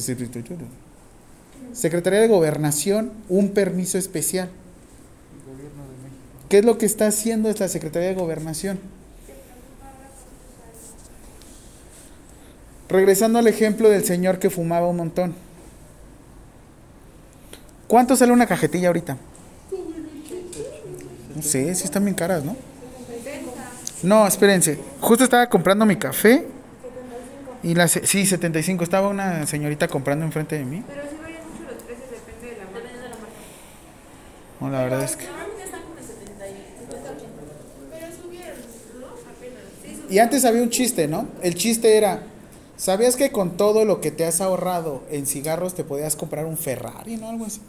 Secretaría de Gobernación, un permiso especial. ¿Qué es lo que está haciendo esta Secretaría de Gobernación? Regresando al ejemplo del señor que fumaba un montón. ¿Cuánto sale una cajetilla ahorita? No sé, sí están bien caras, ¿no? No, espérense. Justo estaba comprando mi café. Y la, se- sí, 75. Estaba una señorita comprando enfrente de mí. Pero sí varían mucho los precios, depende de la marca. Depende de la marca. No, la verdad es que. Normalmente están como en 70 y 70, 80. Pero subieron, ¿no? Apenas. Sí, subieron. Y antes había un chiste, ¿no? El chiste era, ¿sabías que con todo lo que te has ahorrado en cigarros te podías comprar un Ferrari, ¿no? Algo así.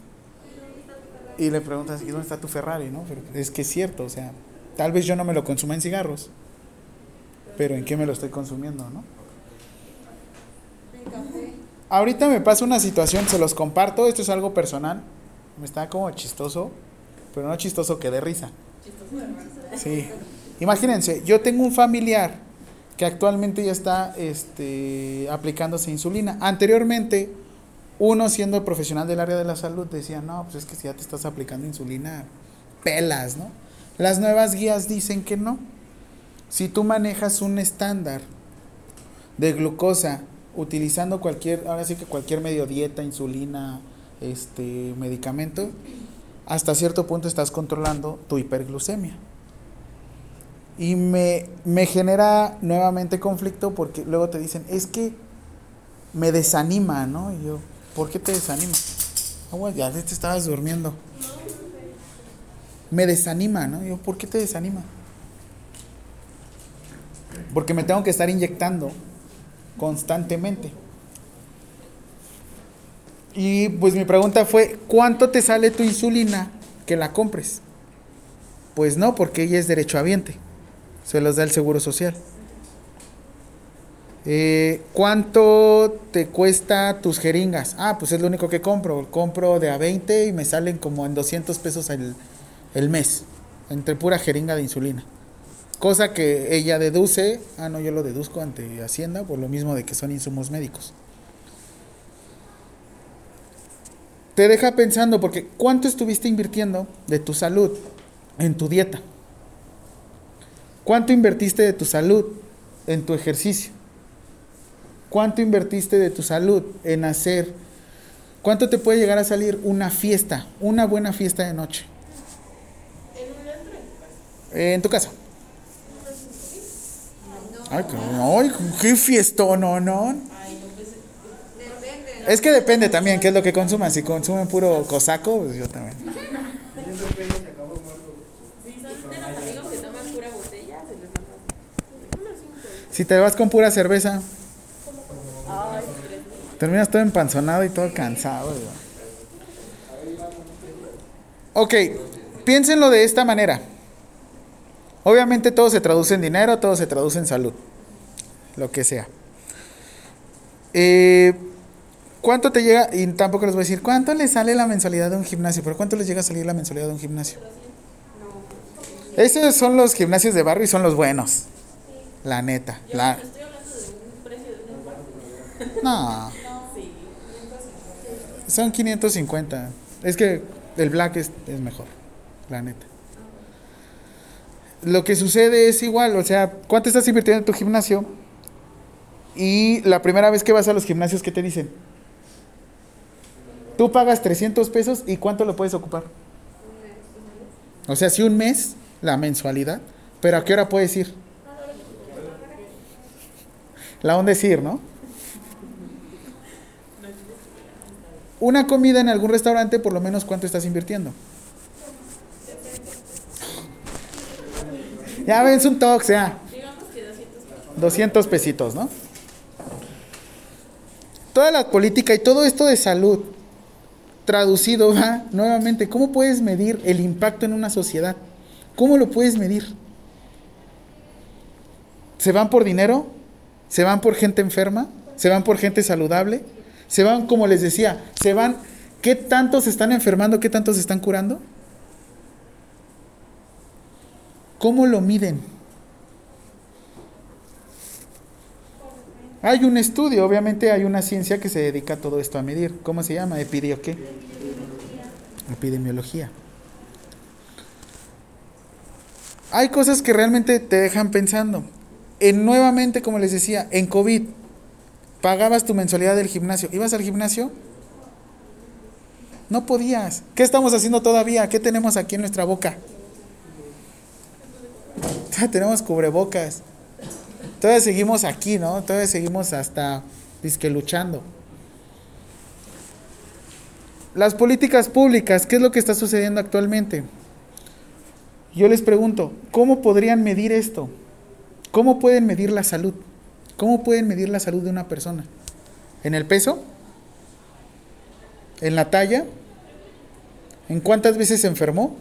Y le preguntas, ¿y dónde está tu Ferrari, no? Pero es que es cierto, o sea, tal vez yo no me lo consuma en cigarros, pero ¿en qué me lo estoy consumiendo, no? Ahorita me pasa una situación, se los comparto, esto es algo personal, me está como chistoso, pero no chistoso que de risa. Sí. Imagínense, yo tengo un familiar que actualmente ya está este, aplicándose insulina. Anteriormente, uno siendo profesional del área de la salud decía, no, pues es que si ya te estás aplicando insulina, pelas, ¿no? Las nuevas guías dicen que no. Si tú manejas un estándar de glucosa utilizando cualquier, ahora sí que cualquier medio dieta, insulina, este medicamento, hasta cierto punto estás controlando tu hiperglucemia. Y me, me genera nuevamente conflicto porque luego te dicen, es que me desanima, ¿no? Y yo, ¿por qué te desanima? Ah, güey, ya te estabas durmiendo. Me desanima, ¿no? Yo, ¿por qué te desanima? Porque me tengo que estar inyectando constantemente. Y pues mi pregunta fue, ¿cuánto te sale tu insulina que la compres? Pues no, porque ella es derechohabiente. Se los da el Seguro Social. Eh, ¿Cuánto te cuesta tus jeringas? Ah, pues es lo único que compro. Compro de a 20 y me salen como en 200 pesos el, el mes. Entre pura jeringa de insulina. Cosa que ella deduce. Ah, no, yo lo deduzco ante Hacienda por lo mismo de que son insumos médicos. Te deja pensando porque ¿cuánto estuviste invirtiendo de tu salud en tu dieta? ¿Cuánto invertiste de tu salud en tu ejercicio? ¿Cuánto invertiste de tu salud en hacer? ¿Cuánto te puede llegar a salir una fiesta, una buena fiesta de noche? En tu casa. Ay, qué- ay, qué fiestón, no, no. Es que depende también qué es lo que consuman. Si consumen puro cosaco, pues yo también. Si que te vas con pura cerveza. Terminas todo empanzonado y todo cansado. Ok, piénsenlo de esta manera. Obviamente todo se traduce en dinero, todo se traduce en salud, lo que sea. Eh, ¿Cuánto te llega? Y tampoco les voy a decir, ¿cuánto le sale la mensualidad de un gimnasio? Pero ¿cuánto les llega a salir la mensualidad de un gimnasio? Esos son los gimnasios de barrio y son los buenos. La neta. La... estoy hablando de un precio de un cuarto. No, son 550. Es que el black es, es mejor, la neta. Lo que sucede es igual, o sea, ¿cuánto estás invirtiendo en tu gimnasio? Y la primera vez que vas a los gimnasios, ¿qué te dicen? Tú pagas 300 pesos y ¿cuánto lo puedes ocupar? O sea, si un mes, la mensualidad, pero ¿a qué hora puedes ir? La onda es ir, ¿no? Una comida en algún restaurante, por lo menos, ¿cuánto estás invirtiendo? Ya ven, un tox, ya. Digamos que 200 pesos. 200 pesitos, ¿no? Toda la política y todo esto de salud, traducido va nuevamente, ¿cómo puedes medir el impacto en una sociedad? ¿Cómo lo puedes medir? ¿Se van por dinero? ¿Se van por gente enferma? ¿Se van por gente saludable? ¿Se van, como les decía, se van, qué tantos están enfermando, qué tantos están curando? ¿Cómo lo miden? Hay un estudio, obviamente hay una ciencia que se dedica a todo esto a medir. ¿Cómo se llama? ¿Epidio qué? Epidemiología. Hay cosas que realmente te dejan pensando. En nuevamente, como les decía, en COVID, pagabas tu mensualidad del gimnasio. ¿Ibas al gimnasio? No podías. ¿Qué estamos haciendo todavía? ¿Qué tenemos aquí en nuestra boca? Ya tenemos cubrebocas. Todavía seguimos aquí, ¿no? Todavía seguimos hasta disque luchando. Las políticas públicas, ¿qué es lo que está sucediendo actualmente? Yo les pregunto, ¿cómo podrían medir esto? ¿Cómo pueden medir la salud? ¿Cómo pueden medir la salud de una persona? ¿En el peso? ¿En la talla? ¿En cuántas veces se enfermó?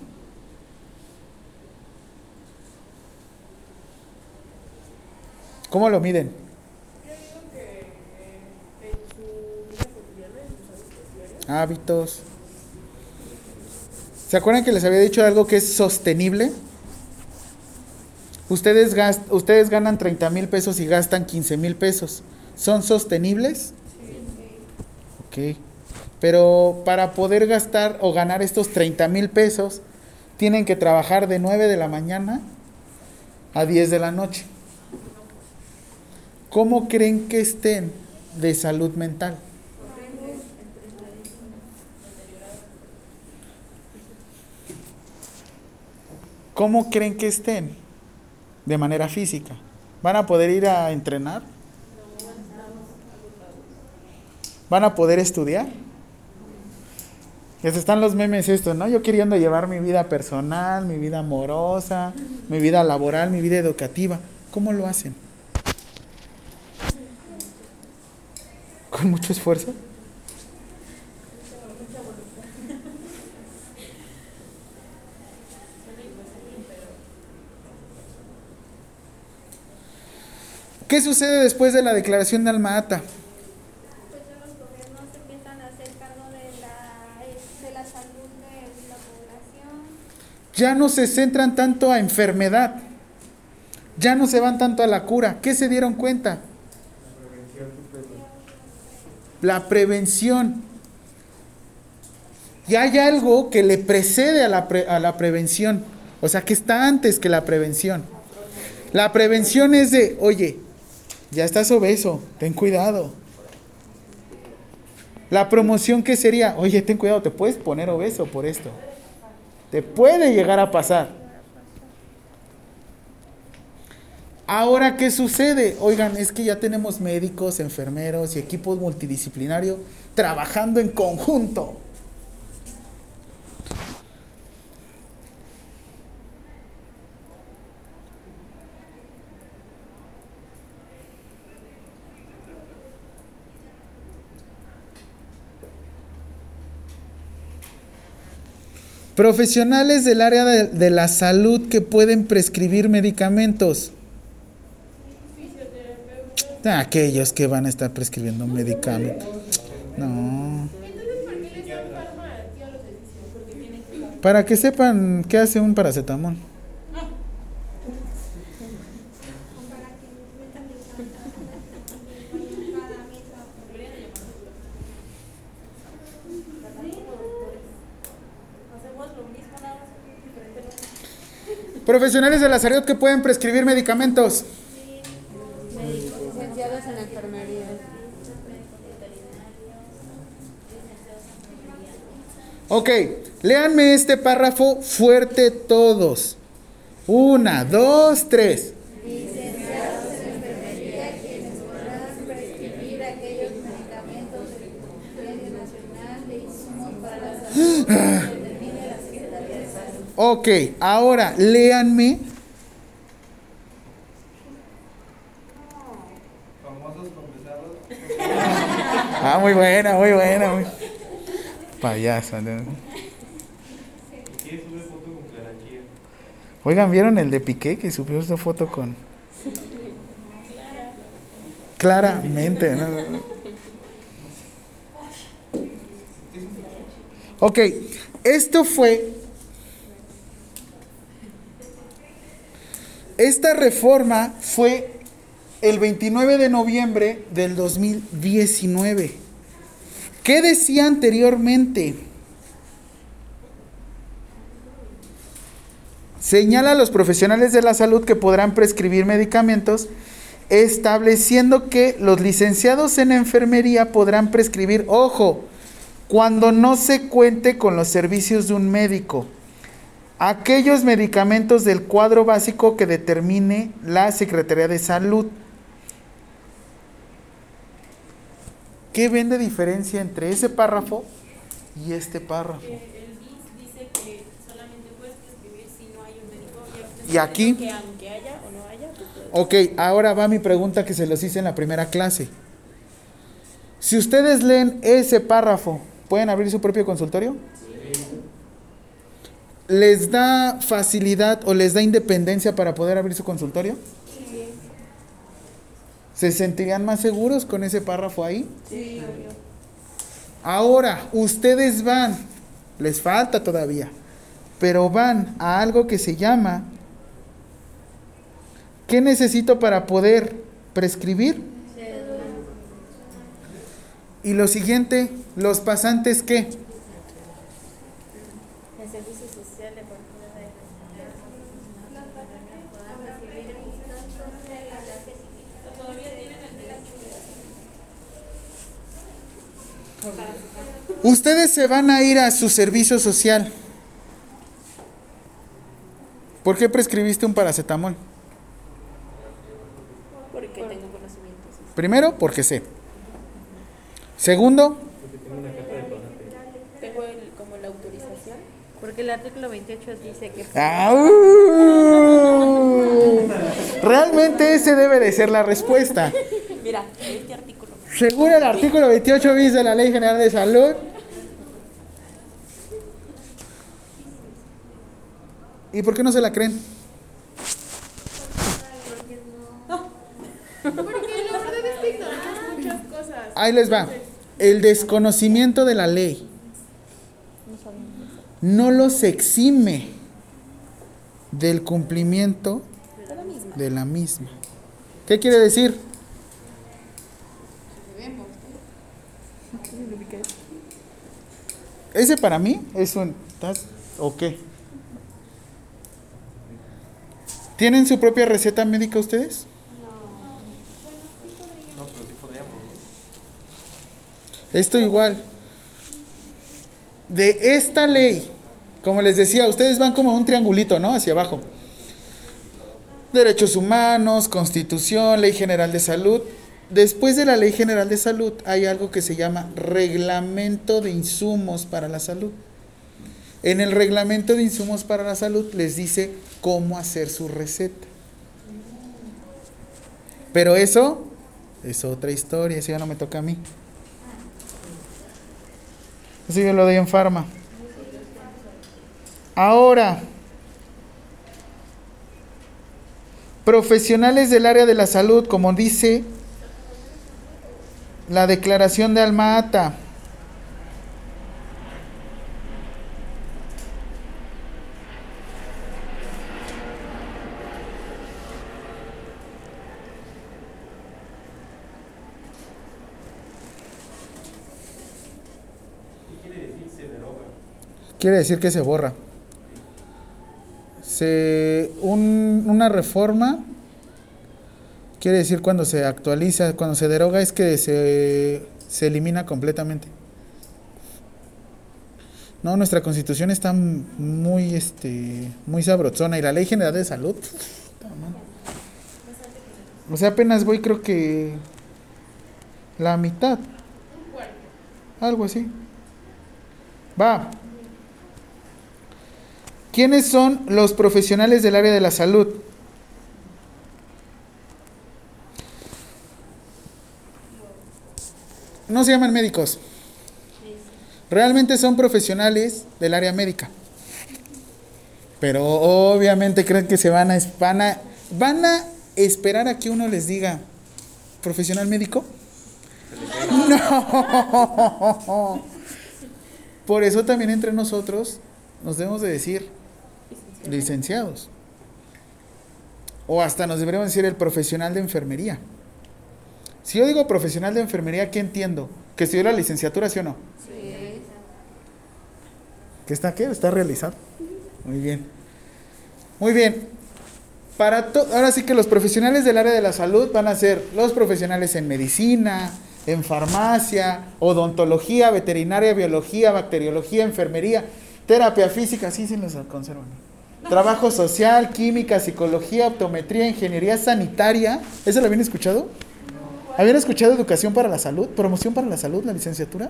¿Cómo lo miden? Hábitos. ¿Se acuerdan que les había dicho algo que es sostenible? Ustedes, gast ustedes ganan 30 mil pesos y gastan 15 mil pesos. ¿Son sostenibles? Ok. Pero para poder gastar o ganar estos 30 mil pesos, tienen que trabajar de 9 de la mañana a 10 de la noche. ¿Cómo creen que estén de salud mental? ¿Cómo creen que estén de manera física? ¿Van a poder ir a entrenar? ¿Van a poder estudiar? Están los memes estos, ¿no? Yo queriendo llevar mi vida personal, mi vida amorosa, mi vida laboral, mi vida educativa. ¿Cómo lo hacen? ¿Con mucho esfuerzo? ¿Qué sucede después de la declaración de Alma Ata? Pues. Ya no se centran tanto a enfermedad, ya no se van tanto a la cura. ¿Qué se dieron cuenta? La prevención. Y hay algo que le precede a la, pre- a la prevención, o sea, que está antes que la prevención. La prevención es de, oye, ya estás obeso, ten cuidado. La promoción que sería, oye, ten cuidado, te puedes poner obeso por esto. Te puede llegar a pasar. Ahora, ¿qué sucede? Oigan, es que ya tenemos médicos, enfermeros y equipos multidisciplinarios trabajando en conjunto. Profesionales del área de, la salud que pueden prescribir medicamentos. Aquellos que van a estar prescribiendo medicamentos. No. Para que sepan qué hace un paracetamol. Profesionales de la salud que pueden prescribir medicamentos. Licenciados en enfermería. Ok, léanme este párrafo fuerte todos. Una, dos, tres. Licenciados en enfermería quienes podrán prescribir aquellos medicamentos del Nacional de Insumos para la Salud que determine la Secretaría de Salud. Ok, ahora léanme. Ah, muy buena, muy buena. Muy... Payaso. ¿no? ¿Qué sube foto con Clara Chía? Oigan, ¿vieron el de Piqué que subió esta foto con... Claramente, ¿no? Ok, esto fue... Esta reforma fue el 29 de noviembre del 2019. ¿Qué decía anteriormente? Señala a los profesionales de la salud que podrán prescribir medicamentos, estableciendo que los licenciados en enfermería podrán prescribir, ojo, cuando no se cuente con los servicios de un médico, aquellos medicamentos del cuadro básico que determine la Secretaría de Salud. ¿Qué ven de diferencia entre ese párrafo y este párrafo? El BIS dice que solamente puedes prescribir si no hay un médico. ¿Y aquí? entendieron Que aunque haya o no haya, tú puedes. Ok, ahora va mi pregunta que se los hice en la primera clase. Si ustedes leen ese párrafo, ¿pueden abrir su propio consultorio? ¿Les da facilidad o les da independencia para poder abrir su consultorio? ¿Se sentirían más seguros con ese párrafo ahí? Sí, obvio. Ahora, ustedes van, les falta todavía, pero van a algo que se llama, ¿qué necesito para poder prescribir? Y lo siguiente, los pasantes, ¿qué? El servicio social de cultura de Todavía tienen el derecho de Ustedes se van a ir a su servicio social. ¿Por qué prescribiste un paracetamol? Porque tengo conocimientos. Primero, porque sé. Segundo, Tengo el, como la autorización. Porque el artículo 28 dice que ¡Au! realmente ese debe de ser la respuesta. Según el artículo 28 bis de la Ley General de Salud. ¿Y por qué no se la creen? Porque la verdad es que ignoramos muchas cosas. Ahí les va. El desconocimiento de la ley no los exime del cumplimiento de la misma. ¿Qué quiere decir? Ese para mí es un... ¿estás- ¿O qué? ¿Tienen su propia receta médica ustedes? No, pero sí podríamos. Esto igual. De esta ley, como les decía, ustedes van como un triangulito, ¿no? Hacia abajo. Derechos humanos, constitución, ley general de salud. Después de la ley general de salud hay algo que se llama reglamento de insumos para la salud. En el reglamento de insumos para la salud les dice cómo hacer su receta. Pero eso es otra historia, eso ya no me toca a mí. Eso yo lo doy en farma. Ahora, profesionales del área de la salud, como dice la declaración de Alma Ata. ¿Qué quiere decir se deroga? Quiere decir que se borra. Se, un- una reforma quiere decir cuando se actualiza, cuando se deroga es que se, se elimina completamente. No, nuestra constitución está muy, este, muy sabrosona y la ley general de salud. O sea, apenas voy creo que la mitad. Algo así. Va. ¿Quiénes son los profesionales del área de la salud? No se llaman médicos. Realmente son profesionales del área médica. Pero obviamente creen que se van a, van a, van a esperar a que uno les diga, ¿profesional médico? No. Por eso también entre nosotros nos debemos de decir licenciados. O hasta nos deberíamos decir el profesional de enfermería. Si yo digo profesional de enfermería, ¿qué entiendo? ¿Que estudió la licenciatura, sí o no? ¿Que está qué? ¿Está realizado? Muy bien. Muy bien. Para ahora sí que los profesionales del área de la salud van a ser los profesionales en medicina, en farmacia, odontología, veterinaria, biología, bacteriología, enfermería, terapia física, sí, sí los conservan. Trabajo social, química, psicología, optometría, ingeniería sanitaria. ¿Eso lo habían escuchado? ¿Habían escuchado educación para la salud? ¿Promoción para la salud, la licenciatura?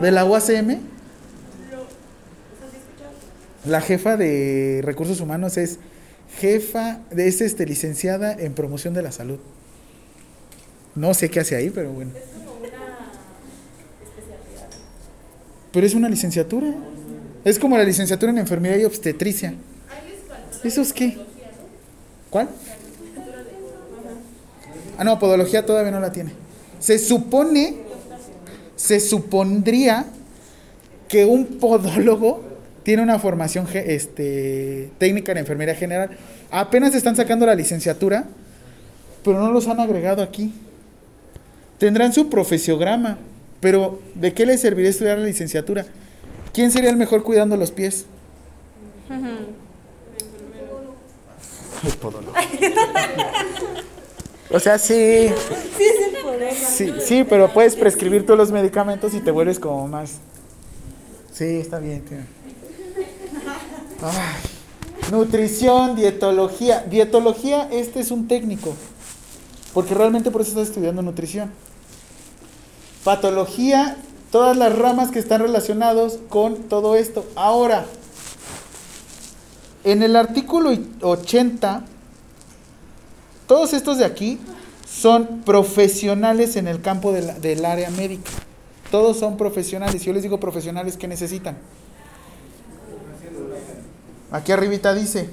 ¿De la UACM? La jefa de recursos humanos es jefa, de, es este, licenciada en promoción de la salud. No sé qué hace ahí, pero bueno. Es como una especialidad. Pero es una licenciatura. Es como la licenciatura en enfermería y obstetricia. ¿Eso es qué? ¿Cuál? Ah, no, podología todavía no la tiene. Se supone, se supondría que un podólogo tiene una formación este, técnica en enfermería general. Apenas están sacando la licenciatura, pero no los han agregado aquí. Tendrán su profesiograma, pero ¿de qué les serviría estudiar la licenciatura? ¿Quién sería el mejor cuidando los pies? El podólogo. O sea, sí. Sí, es el problema. Sí, sí, pero puedes prescribir todos los medicamentos y te vuelves como más. Sí, está bien. tío. Ay, Nutrición, dietología. Dietología, este es un técnico. Porque realmente por eso estás estudiando nutrición. Patología, todas las ramas que están relacionados con todo esto. Ahora, en el artículo 80, todos estos de aquí son profesionales en el campo del área médica. Todos son profesionales. Yo les digo profesionales que necesitan. Aquí arribita dice,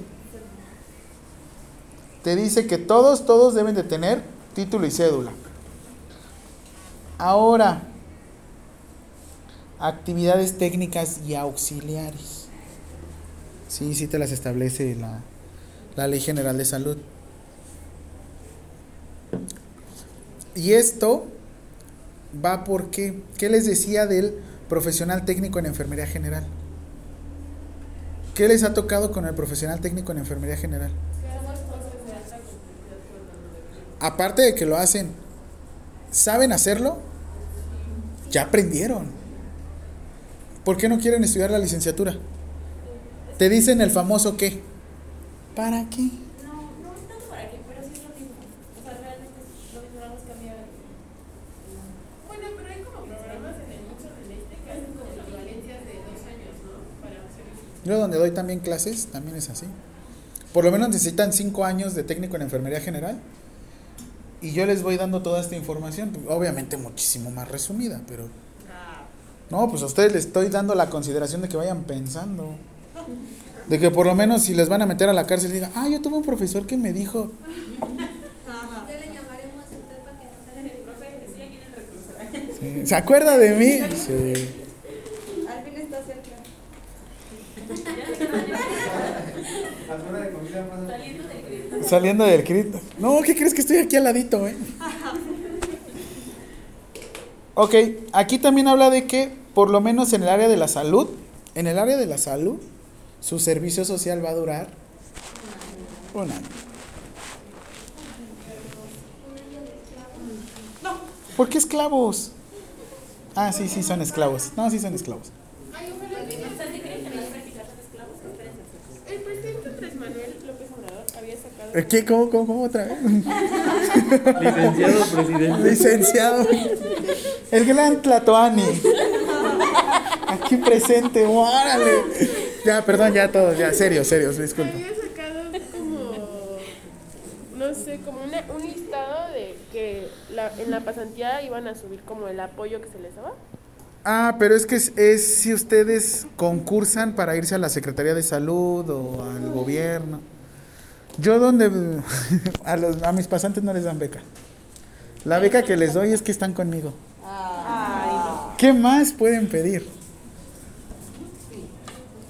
te dice que todos, todos deben de tener título y cédula. Ahora, actividades técnicas y auxiliares. Sí, sí te las establece la, la Ley General de Salud. Y esto va porque, ¿qué les decía del profesional técnico en enfermería general? ¿Qué les ha tocado con el profesional técnico en enfermería general? Aparte de que lo hacen, ¿saben hacerlo? Ya aprendieron. ¿Por qué no quieren estudiar la licenciatura? Te dicen el famoso qué. ¿Para qué? No, no es tanto para qué, pero sí es lo mismo. O sea, realmente es lo mismo, nada más cambia. Bueno, pero hay como programas en el mucho del este que hacen como equivalencias de dos años, ¿no? Para hacer Yo donde doy también clases, también es así. Por lo menos necesitan cinco años de técnico en enfermería general. Y yo les voy dando toda esta información, obviamente muchísimo más resumida, pero... No, pues a ustedes les estoy dando la consideración de que vayan pensando. De que por lo menos si les van a meter a la cárcel digan, ah, yo tuve un profesor que me dijo... ¿Qué le llamaremos a usted para que no se le profe, sí, aquí en el recurso. Sí, ¿Se acuerda de mí? Sí. Al fin está cerca. Alguna de comida más. Saliendo del CRIT. No, ¿qué crees que estoy aquí al ladito, eh? Ok, aquí también habla de que, por lo menos en el área de la salud, en el área de la salud, su servicio social va a durar un año. ¿Por qué esclavos? Ah, sí, sí, son esclavos. No, sí son esclavos. Ay, ojalá que no López Obrador había sacado. Eh, ¿Qué? ¿Cómo, cómo, cómo otra vez? Licenciado presidente. Licenciado. El gran Tlatoani. Aquí presente, órale. Ya, perdón, ya todos, ya, serio, serio, disculpa. Había sacado como, no sé, como una- un listado de que la- en la pasantía iban a subir como el apoyo que se les daba. Ah, pero es que es, es si ustedes concursan para irse a la Secretaría de Salud o al gobierno. Yo donde a, los, a mis pasantes no les dan beca. La beca que les doy es que están conmigo. ¿Qué más pueden pedir?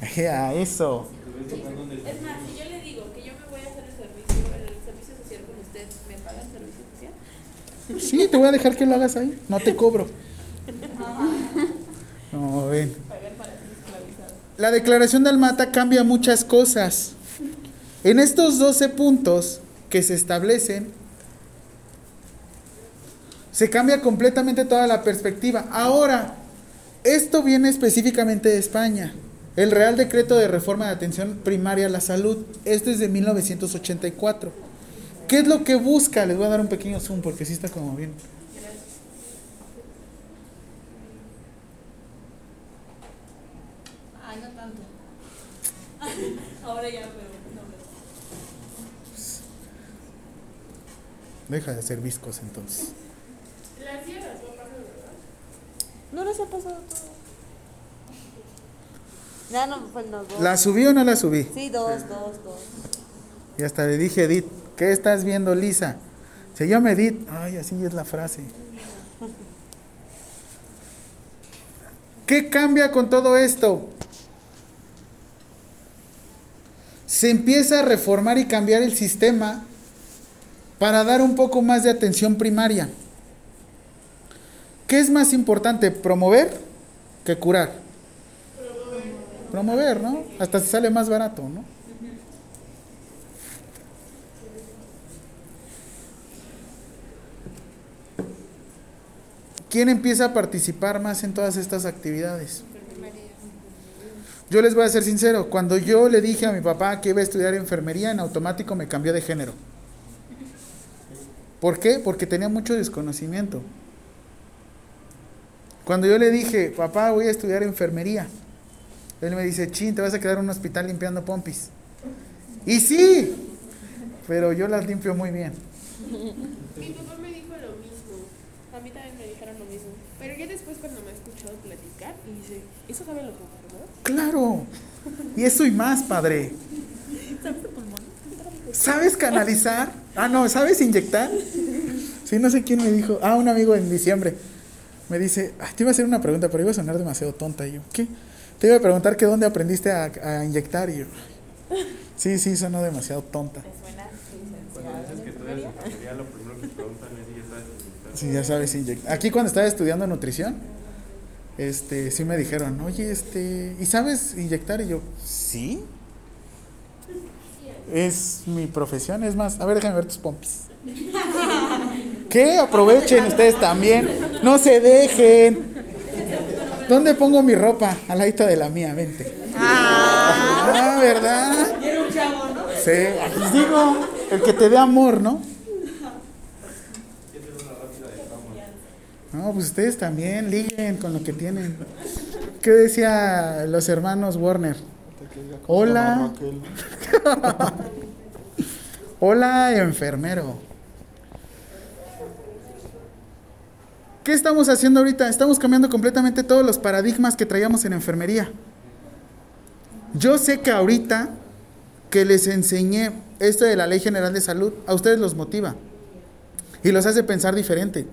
A eso. Es más, si yo le digo que yo me voy a hacer el servicio, el servicio social con usted, ¿me paga el servicio social? Sí, te voy a dejar que lo hagas ahí. No te cobro. No, ven. La declaración de Almata cambia muchas cosas. En estos 12 puntos que se establecen, se cambia completamente toda la perspectiva. Ahora, esto viene específicamente de España. El Real Decreto de Reforma de Atención Primaria a la Salud. Esto es de 1984. ¿Qué es lo que busca? Les voy a dar un pequeño zoom porque sí está como bien. Ay, no tanto. Ahora ya, pero no me Deja de hacer viscos entonces. Las sierras no pasan, ¿verdad? No les ha pasado todo. Ya no, pues no, dos. ¿La subí o no la subí? Sí, dos, dos, dos. Y hasta le dije, Edith, ¿qué estás viendo, Lisa? Se llama Edith. Ay, así es la frase. ¿Qué cambia con todo esto? Se empieza a reformar y cambiar el sistema para dar un poco más de atención primaria. ¿Qué es más importante, promover que curar? Promover, ¿no? Hasta se sale más barato, ¿no? ¿Quién empieza a participar más en todas estas actividades? Yo les voy a ser sincero, cuando yo le dije a mi papá que iba a estudiar enfermería, en automático me cambió de género. ¿Por qué? Porque tenía mucho desconocimiento. Cuando yo le dije, papá, voy a estudiar enfermería, él me dice, chin, te vas a quedar en un hospital limpiando pompis. Y sí, pero yo las limpio muy bien. Mi papá me dijo lo mismo. A mí también me dijeron lo mismo. Pero ya después cuando me ha escuchado platicar, y dice, ¿eso saben los enfermos? Claro. Y eso y más, padre. ¿Sabes canalizar? Ah, no, ¿sabes inyectar? Sí, no sé quién me dijo. Ah, un amigo en diciembre. Me dice, "Ay, te iba a hacer una pregunta, pero iba a sonar demasiado tonta. Y yo, ¿qué? Te iba a preguntar que dónde aprendiste a, a inyectar. Y yo, sí, sí, sonó demasiado tonta. Cuando dices que tú eres enfermería, lo primero que preguntan es si ya sabes inyectar. Sí, ya sabes inyectar. Aquí cuando estaba estudiando nutrición, este, sí me dijeron, oye, este, ¿y sabes inyectar? Y yo, sí. Es mi profesión, es más, a ver, déjame ver tus pompis. ¿Qué? Aprovechen ustedes también. No se dejen. ¿Dónde pongo mi ropa? Al ladito de la mía, vente. Ah, ¿verdad? Sí, les digo, el que te dé amor, ¿no? No, pues ustedes también liguen con lo que tienen. ¿Qué decía los hermanos Warner? Hola. Hola, enfermero. ¿Qué estamos haciendo ahorita? Estamos cambiando completamente todos los paradigmas que traíamos en enfermería. Yo sé que ahorita que les enseñé esto de la Ley General de Salud, a ustedes los motiva y los hace pensar diferente.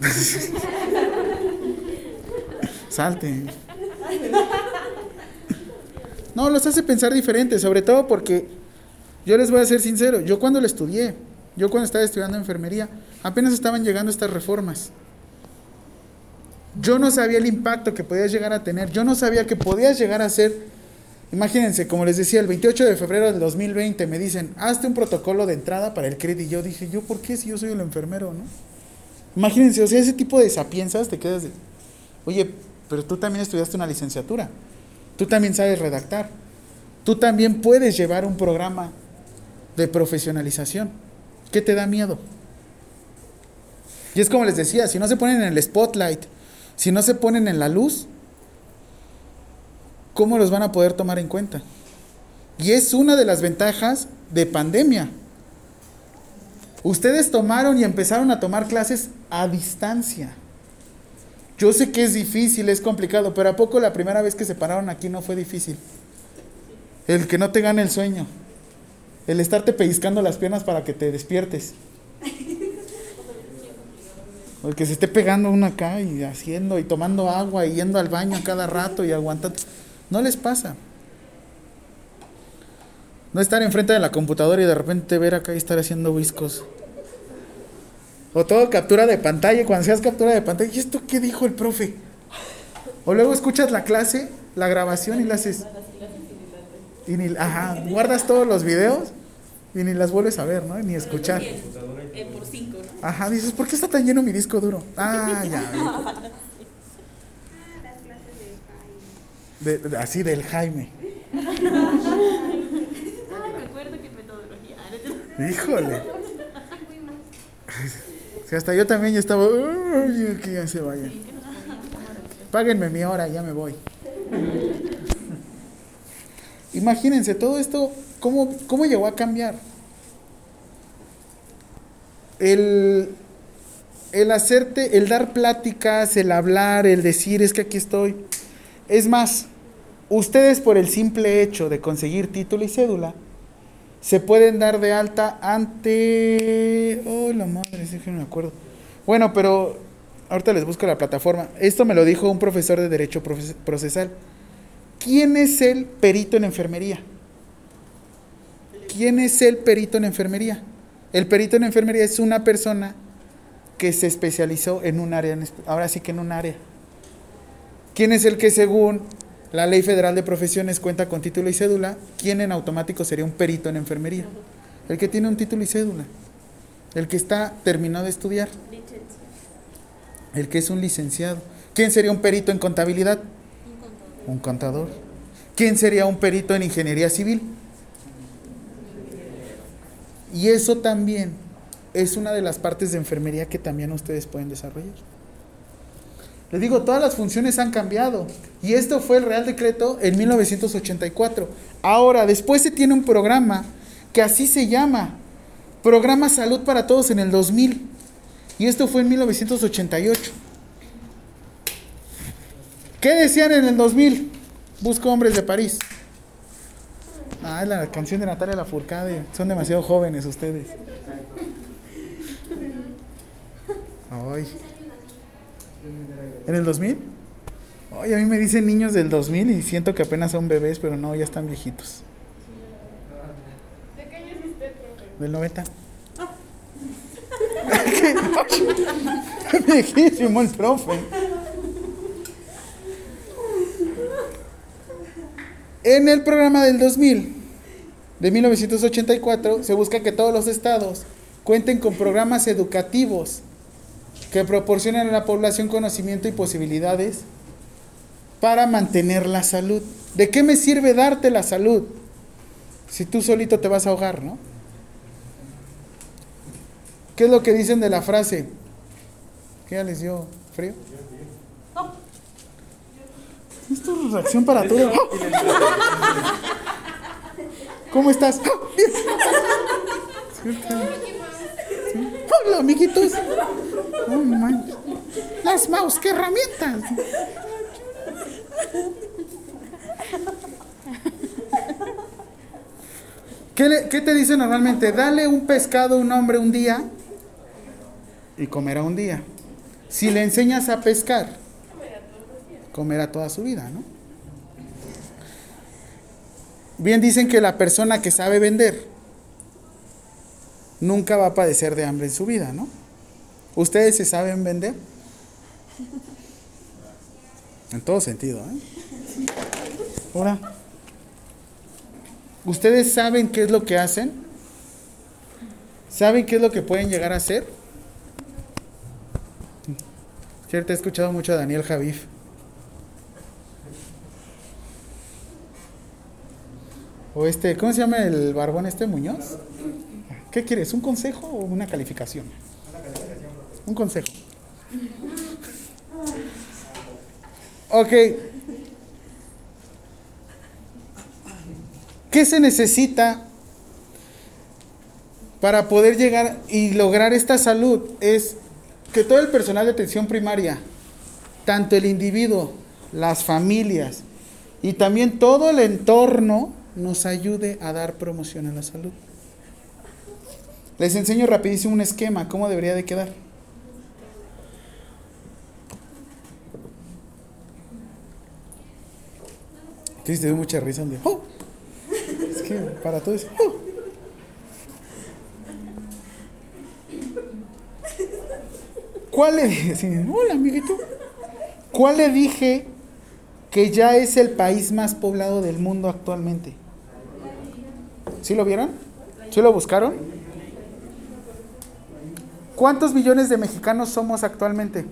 Salte. No, los hace pensar diferente, sobre todo porque yo les voy a ser sincero, yo cuando lo estudié, yo cuando estaba estudiando enfermería, apenas estaban llegando estas reformas. Yo no sabía el impacto que podías llegar a tener, yo no sabía que podías llegar a ser, imagínense, como les decía, el 28 de febrero del 2020 me dicen, hazte un protocolo de entrada para el crédito. Y yo dije, ¿yo por qué si yo soy el enfermero, no? Imagínense, o sea, ese tipo de sapienzas te quedas de, oye, pero tú también estudiaste una licenciatura, tú también sabes redactar. tú también puedes llevar un programa de profesionalización. ¿Qué te da miedo? Y es como les decía, si no se ponen en el spotlight, si no se ponen en la luz, ¿cómo los van a poder tomar en cuenta? Y es una de las ventajas de pandemia. Ustedes tomaron y empezaron a tomar clases a distancia. Yo sé que es difícil, es complicado, pero ¿a poco la primera vez que se pararon aquí no fue difícil? El que no te gane el sueño. El estarte pellizcando las piernas para que te despiertes. El que se esté pegando uno acá y haciendo y tomando agua y yendo al baño cada rato y aguantando. No les pasa. No estar enfrente de la computadora y de repente ver acá y estar haciendo viscos. O todo captura de pantalla, y cuando seas captura de pantalla, ¿y esto qué dijo el profe? O luego escuchas la clase, la grabación y la haces. Y ni, ajá, guardas todos los videos y ni las vuelves a ver, ¿no? Ni escuchar. Por cinco, ¿no? Ajá, dices, ¿por qué está tan lleno mi disco duro? Ah, ya. De- de- así del Jaime. Ay, me acuerdo que metodología. Ah, Híjole. Hasta yo también ya estaba. "Uy, que ya se. Páguenme mi hora, ya me voy. Imagínense todo esto, ¿cómo, cómo llegó a cambiar? El, el hacerte, el dar pláticas, el hablar, el decir, es que aquí estoy. Es más, ustedes por el simple hecho de conseguir título y cédula, se pueden dar de alta ante... Oh, la madre, sí que no me acuerdo. Bueno, pero ahorita les busco la plataforma. Esto me lo dijo un profesor de Derecho Proces- Procesal. ¿Quién es el perito en enfermería? ¿Quién es el perito en enfermería? El perito en enfermería es una persona que se especializó en un área, ahora sí que en un área. ¿Quién es el que según la Ley Federal de Profesiones cuenta con título y cédula? ¿Quién en automático sería un perito en enfermería? El que tiene un título y cédula. El que está terminado de estudiar. El que es un licenciado. ¿Quién sería un perito en contabilidad? Un contador. ¿Quién sería un perito en ingeniería civil? Y eso también es una de las partes de enfermería que también ustedes pueden desarrollar. Les digo, todas las funciones han cambiado. Y esto fue el Real Decreto en 1984. Ahora, después se tiene un programa que así se llama. Programa Salud para Todos en el 2000. Y esto fue en 1988. ¿Qué decían en el 2000? Busco hombres de París. Ah, la canción de Natalia Lafourcade. Son demasiado jóvenes ustedes. Ay. ¿En el 2000? Ay, a mí me dicen niños del 2000 y siento que apenas son bebés, pero no, ya están viejitos. ¿De qué año es usted, profe? ¿Del 90? Viejísimo el profe. En el programa del 2000, de 1984, se busca que todos los estados cuenten con programas educativos que proporcionen a la población conocimiento y posibilidades para mantener la salud. ¿De qué me sirve darte la salud si tú solito te vas a ahogar, no? ¿Qué es lo que dicen de la frase? ¿Qué ya les dio frío? Esto es reacción para todo. ¿Cómo estás? Hola, amiguitos. Oh, manches. Las mouse, qué herramientas. ¿Qué, le- qué te dice normalmente? Dale un pescado a un hombre un día y comerá un día. Si le enseñas a pescar, comerá toda su vida, ¿no? Bien dicen que la persona que sabe vender nunca va a padecer de hambre en su vida, ¿no? ¿Ustedes se saben vender? En todo sentido, ¿eh? Ahora, ¿ustedes saben qué es lo que hacen? ¿Saben qué es lo que pueden llegar a hacer? Cierto, he escuchado mucho a Daniel Javif. O este, ¿cómo se llama el barbón este Muñoz? ¿Qué quieres? ¿Un consejo o una calificación? Un consejo. Ok. ¿Qué se necesita para poder llegar y lograr esta salud? Es que todo el personal de atención primaria, tanto el individuo, las familias y también todo el entorno nos ayude a dar promoción a la salud. Les enseño rapidísimo un esquema, cómo debería de quedar. Que te dio mucha risa día. ¡Oh! Es que para todo eso. ¡Oh! ¿Cuál le dije? Sí, Hola, amiguito. ¿Cuál le dije que ya es el país más poblado del mundo actualmente? ¿Sí lo vieron? ¿Sí lo buscaron? ¿Cuántos millones de mexicanos somos actualmente?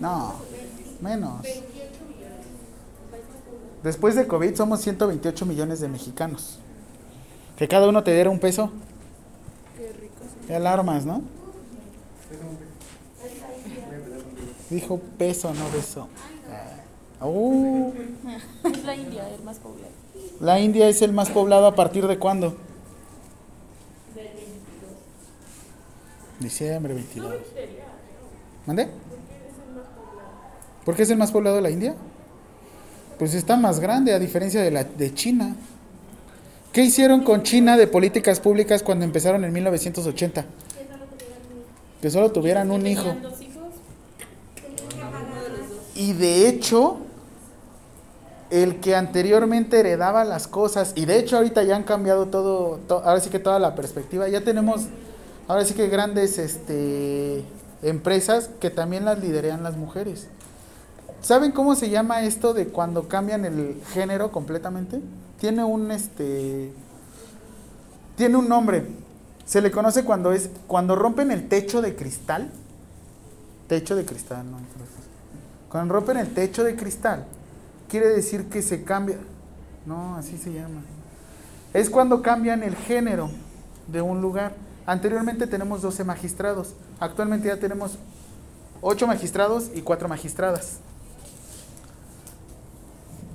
No, menos. Después de COVID somos 128 millones de mexicanos. Que cada uno te diera un peso. Qué alarmas, ¿no? Dijo peso, no beso. Ah. Uh, Es la India, el más poblado. la India es el más poblado a partir de cuándo? Diciembre 22. ¿Mande? ¿Por qué es el más poblado de la India? Pues está más grande a diferencia de la de China. ¿Qué hicieron con China de políticas públicas cuando empezaron en 1980? Que solo tuvieran un hijo. Y de hecho, el que anteriormente heredaba las cosas, y de hecho ahorita ya han cambiado todo, to- ahora sí que toda la perspectiva, ya tenemos, ahora sí que grandes este, empresas que también las liderean las mujeres. ¿Saben cómo se llama esto de cuando cambian el género completamente? Tiene un este tiene un nombre. Se le conoce cuando es cuando rompen el techo de cristal. Techo de cristal, no. Cuando rompen el techo de cristal, quiere decir que se cambia. No, así se llama. Es cuando cambian el género de un lugar. Anteriormente tenemos 12 magistrados. Actualmente ya tenemos 8 magistrados y 4 magistradas.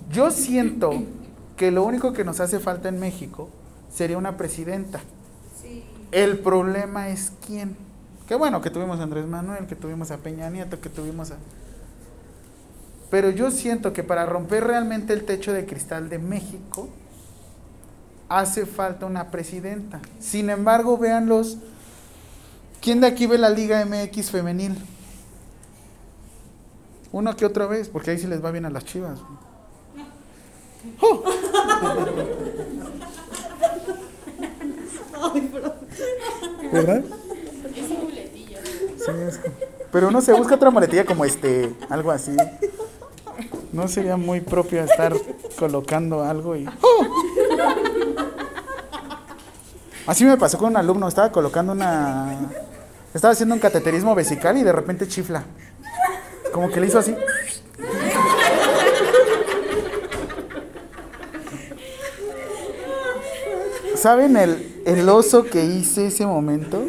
Yo siento que lo único que nos hace falta en México sería una presidenta. El problema es quién. Qué bueno que tuvimos a Andrés Manuel, que tuvimos a Peña Nieto, que tuvimos a... Pero yo siento que para romper realmente el techo de cristal de México, hace falta una presidenta. Sin embargo, vean los... ¿Quién de aquí ve la Liga MX femenil? Uno que otra vez, porque ahí sí les va bien a las chivas. ¡Oh! ¿Verdad? Es. Sí, es- Pero uno se busca otra muletilla como este, algo así. No sería muy propio estar colocando algo y. ¡Oh! Así me pasó con un alumno, estaba colocando una. Estaba haciendo un cateterismo vesical y de repente chifla. Como que le hizo así. ¿Saben el, el oso que hice ese momento?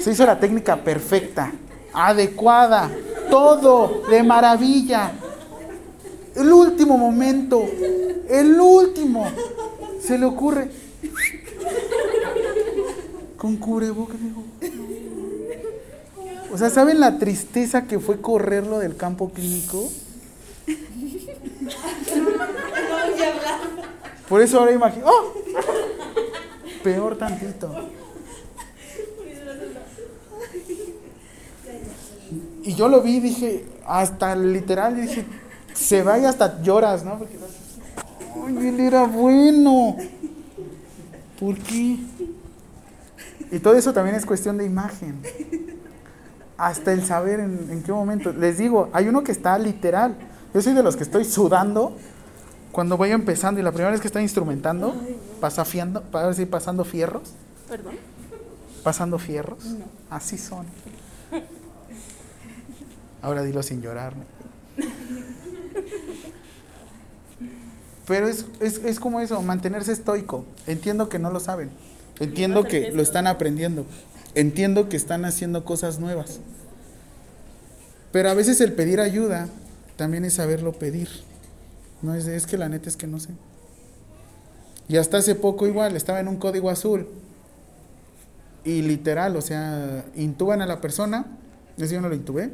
Se hizo la técnica perfecta, adecuada, todo de maravilla. El último momento, el último, se le ocurre. Con cubrebocas, digo. O sea, ¿saben la tristeza que fue correrlo del campo clínico? Por eso ahora imagino. ¡Oh! Peor tantito. Y yo lo vi dije, hasta literal, dije, se va y hasta lloras, ¿no? Porque, Ay, él era bueno. ¿Por qué? Y todo eso también es cuestión de imagen. Hasta el saber en, en qué momento. Les digo, hay uno que está literal. Yo soy de los que estoy sudando cuando voy empezando y la primera vez que estoy instrumentando, pasafiando, para ver si pasando fierros, Perdón. pasando fierros. Así son. Ahora dilo sin llorar. Pero es, es, es como eso, mantenerse estoico. Entiendo que no lo saben. Entiendo que lo están aprendiendo. Entiendo que están haciendo cosas nuevas. Pero a veces el pedir ayuda también es saberlo pedir. No es, es que la neta es que no sé. Y hasta hace poco igual, estaba en un código azul. Y literal, o sea, intuban a la persona. Ese yo no lo intubé.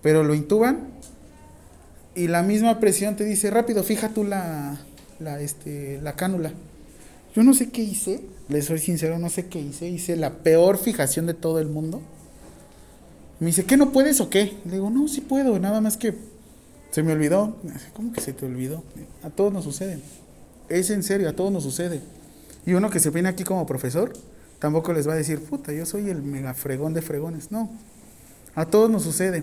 Pero lo intuban. Y la misma presión te dice, rápido, fija tú la, la, este, la cánula. Yo no sé qué hice, les soy sincero, no sé qué hice. Hice la peor fijación de todo el mundo. Me dice, ¿qué no puedes o qué? Le digo, no, sí puedo, nada más que se me olvidó. ¿Cómo que se te olvidó? A todos nos sucede. Es en serio, a todos nos sucede. Y uno que se viene aquí como profesor, tampoco les va a decir, puta, yo soy el mega fregón de fregones. No, a todos nos sucede.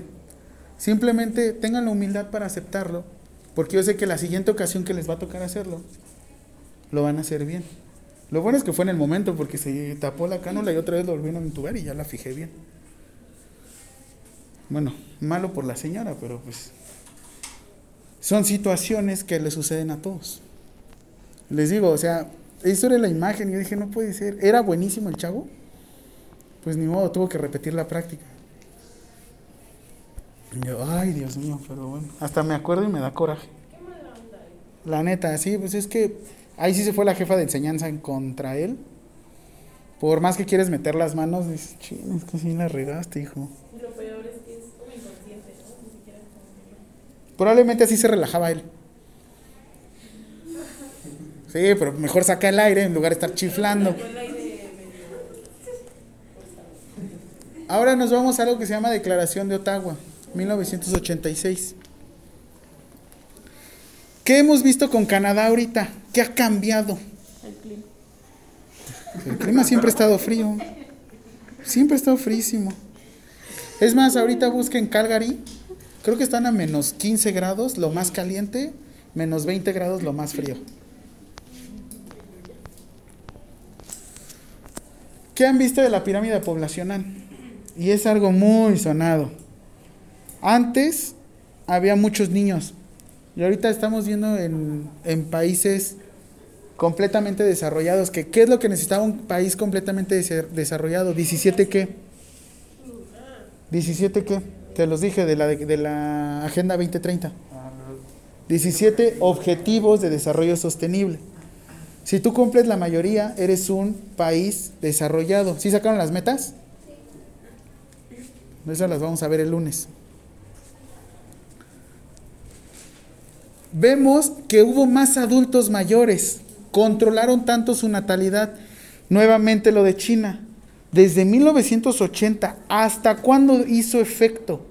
Simplemente tengan la humildad para aceptarlo, porque yo sé que la siguiente ocasión que les va a tocar hacerlo, lo van a hacer bien. Lo bueno es que fue en el momento, porque se tapó la cánula y otra vez lo volvieron a intubar y ya la fijé bien. Bueno, malo por la señora, pero pues son situaciones que le suceden a todos. Les digo, o sea, eso era la imagen yo dije, no puede ser. Era buenísimo el chavo. Pues ni modo, tuvo que repetir la práctica. Y yo, ay, Dios mío, pero bueno. Hasta me acuerdo y me da coraje. La neta, sí, pues es que ahí sí se fue la jefa de enseñanza en contra él. Por más que quieres meter las manos, dices, ching, es que sí la regaste, hijo. Lo peor es que es como inconsciente, ¿no? Ni siquiera es como Probablemente así se relajaba él. Sí, pero mejor saca el aire en lugar de estar chiflando. Ahora nos vamos a algo que se llama Declaración de Ottawa, 1986. ¿Qué hemos visto con Canadá ahorita? ¿Qué ha cambiado? El clima. El clima siempre ha estado frío. Siempre ha estado frísimo. Es más, ahorita busquen Calgary. Creo que están a menos 15 grados, lo más caliente, menos 20 grados, lo más frío. ¿Qué han visto de la pirámide poblacional? Y es algo muy sonado. Antes había muchos niños. Y ahorita estamos viendo en, en países completamente desarrollados. Que, ¿Qué es lo que necesitaba un país completamente desarrollado? ¿17 qué? ¿17 qué? Te los dije de la, de la Agenda 2030. 17 Objetivos de Desarrollo Sostenible. Si tú cumples la mayoría, eres un país desarrollado. ¿Sí sacaron las metas? Esas las vamos a ver el lunes. Vemos que hubo más adultos mayores, controlaron tanto su natalidad. Nuevamente lo de China. Desde 1980, ¿hasta cuándo hizo efecto?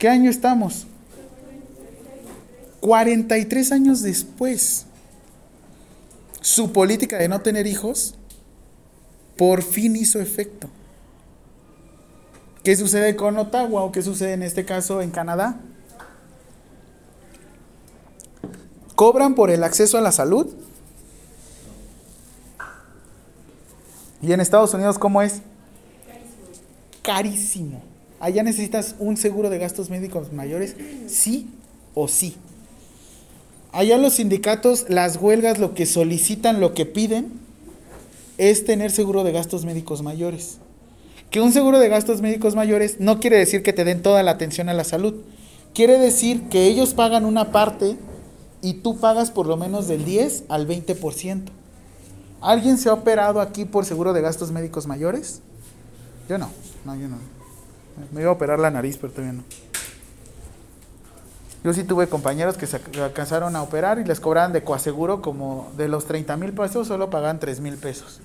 ¿Qué año estamos? 43 años después. Su política de no tener hijos por fin hizo efecto. ¿Qué sucede con Ottawa o qué sucede en este caso en Canadá? cobran por el acceso a la salud. Y en Estados Unidos, ¿cómo es? Carísimo. Allá necesitas un seguro de gastos médicos mayores, sí o sí. Allá los sindicatos, las huelgas, lo que solicitan, lo que piden, es tener seguro de gastos médicos mayores. Que un seguro de gastos médicos mayores no quiere decir que te den toda la atención a la salud. Quiere decir que ellos pagan una parte y tú pagas por lo menos del 10 al 20%. ¿Alguien se ha operado aquí por seguro de gastos médicos mayores? Yo no, no, yo no. Me iba a operar la nariz, pero todavía no. Yo sí tuve compañeros que se alcanzaron a operar y les cobraban de coaseguro como de los 30 mil pesos, solo pagaban 3 mil pesos.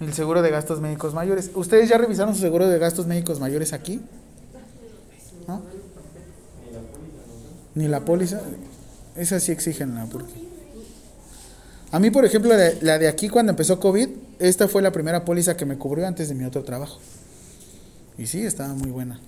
El seguro de gastos médicos mayores. ¿Ustedes ya revisaron su seguro de gastos médicos mayores aquí? ¿No? Ni la póliza. Esa sí exigen porque. A mí, por ejemplo, la la de aquí cuando empezó COVID, esta fue la primera póliza que me cubrió antes de mi otro trabajo. Y sí, estaba muy buena.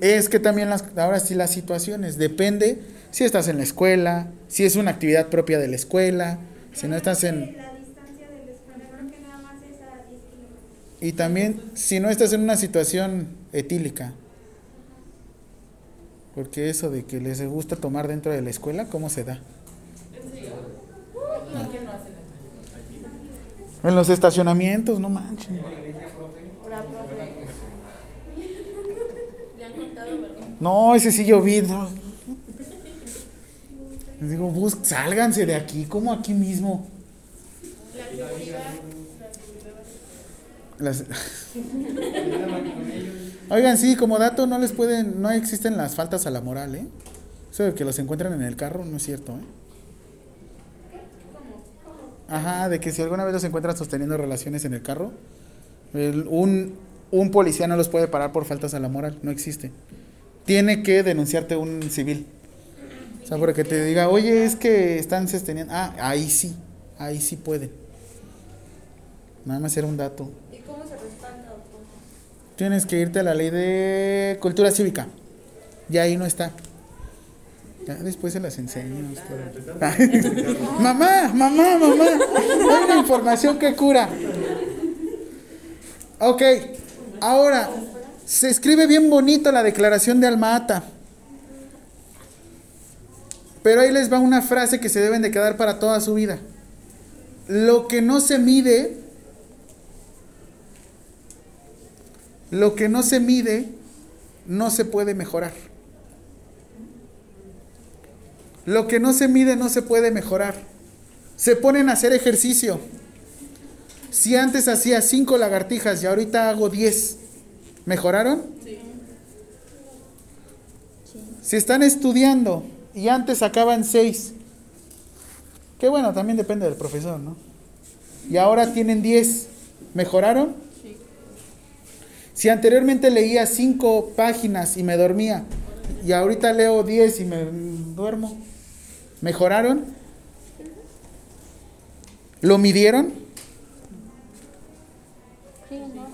Es que también las, ahora sí las situaciones, depende si estás en la escuela, si es una actividad propia de la escuela, si no estás en... La distancia de la escuela, creo que nada más es a 10 kilómetros. Y también si no estás en una situación etílica. Porque eso de que les gusta tomar dentro de la escuela, ¿cómo se da? En los estacionamientos, no ¿verdad? No, ese sí yo vi. no. Les digo, bus, sálganse de aquí, como aquí mismo. Las- Oigan, sí, como dato, no les pueden, no existen las faltas a la moral, ¿eh? Eso de que los encuentran en el carro no es cierto, ¿eh? Ajá, de que si alguna vez los encuentran sosteniendo relaciones en el carro, el- un, un policía no los puede parar por faltas a la moral, no existe. Tiene que denunciarte un civil. O sea, para que te diga, oye, es que están sosteniendo. Ah, ahí sí, ahí sí pueden. Nada más era un dato. ¿Y cómo se respalda o cómo? Tienes que irte a la ley de cultura cívica. Y ahí no está. Ya después se las enseño. mamá, mamá, mamá. Hay una información que cura. Ok, ahora se escribe bien bonito la declaración de Alma-Ata. Pero ahí les va una frase que se deben de quedar para toda su vida. Lo que no se mide Lo que no se mide no se puede mejorar. Lo que no se mide no se puede mejorar. Se ponen a hacer ejercicio. Si antes hacía cinco lagartijas y ahorita hago 10, ¿mejoraron? Si están estudiando y antes sacaban 6, que bueno, también depende del profesor, ¿no? Y ahora tienen 10, ¿mejoraron? Si anteriormente leía cinco páginas y me dormía, y ahorita leo 10 y me duermo, ¿mejoraron? ¿Lo midieron?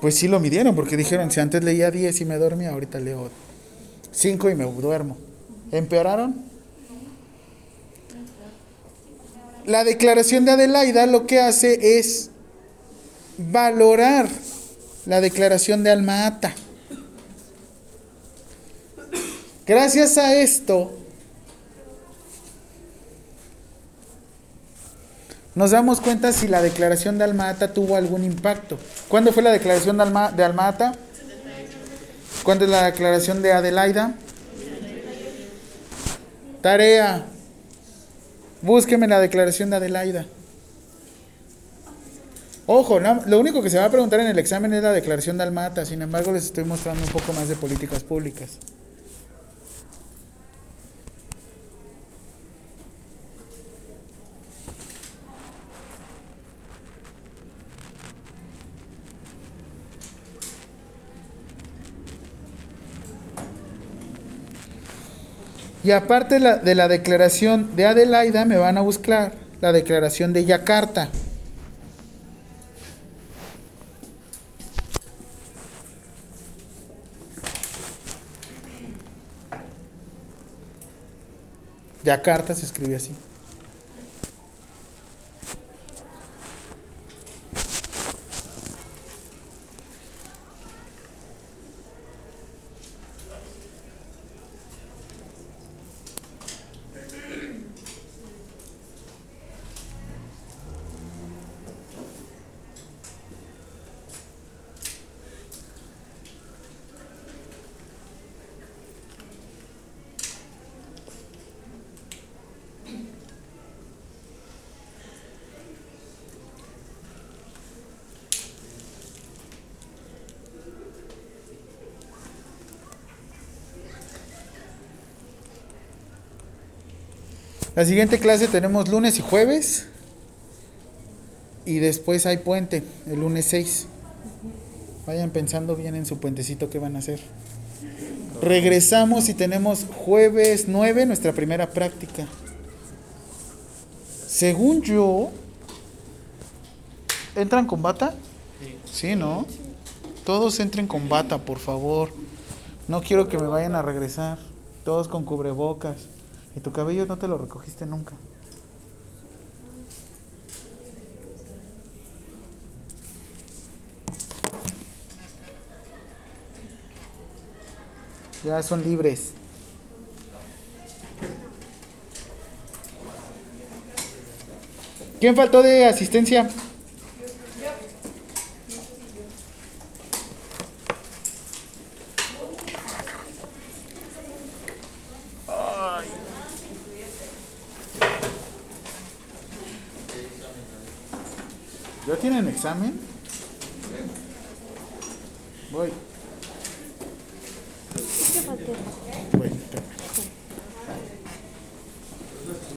Pues sí lo midieron, porque dijeron, si antes leía 10 y me dormía, ahorita leo 5 y me duermo. ¿Empeoraron? La declaración de Adelaida lo que hace es valorar la declaración de Alma-Ata. Gracias a esto, nos damos cuenta si la declaración de Alma-Ata tuvo algún impacto. ¿Cuándo fue la declaración de, Alma, de Alma-Ata? ¿Cuándo es la declaración de Adelaida? Tarea. Búsqueme la declaración de Adelaida. Ojo, no- lo único que se va a preguntar en el examen es la declaración de Almata, sin embargo les estoy mostrando un poco más de políticas públicas. Y aparte de la declaración de Adelaida, me van a buscar la declaración de Yakarta. Yakarta se escribe así. La siguiente clase tenemos lunes y jueves. Y después hay puente, el lunes 6. Vayan pensando bien en su puentecito que van a hacer. Regresamos y tenemos jueves 9, nuestra primera práctica. Según yo, ¿entran con bata? Sí, ¿no? Todos entren con bata, por favor. No quiero que me vayan a regresar. Todos con cubrebocas. Y tu cabello no te lo recogiste nunca. Ya son libres. ¿Quién faltó de asistencia? ¿Ya tienen examen? Voy.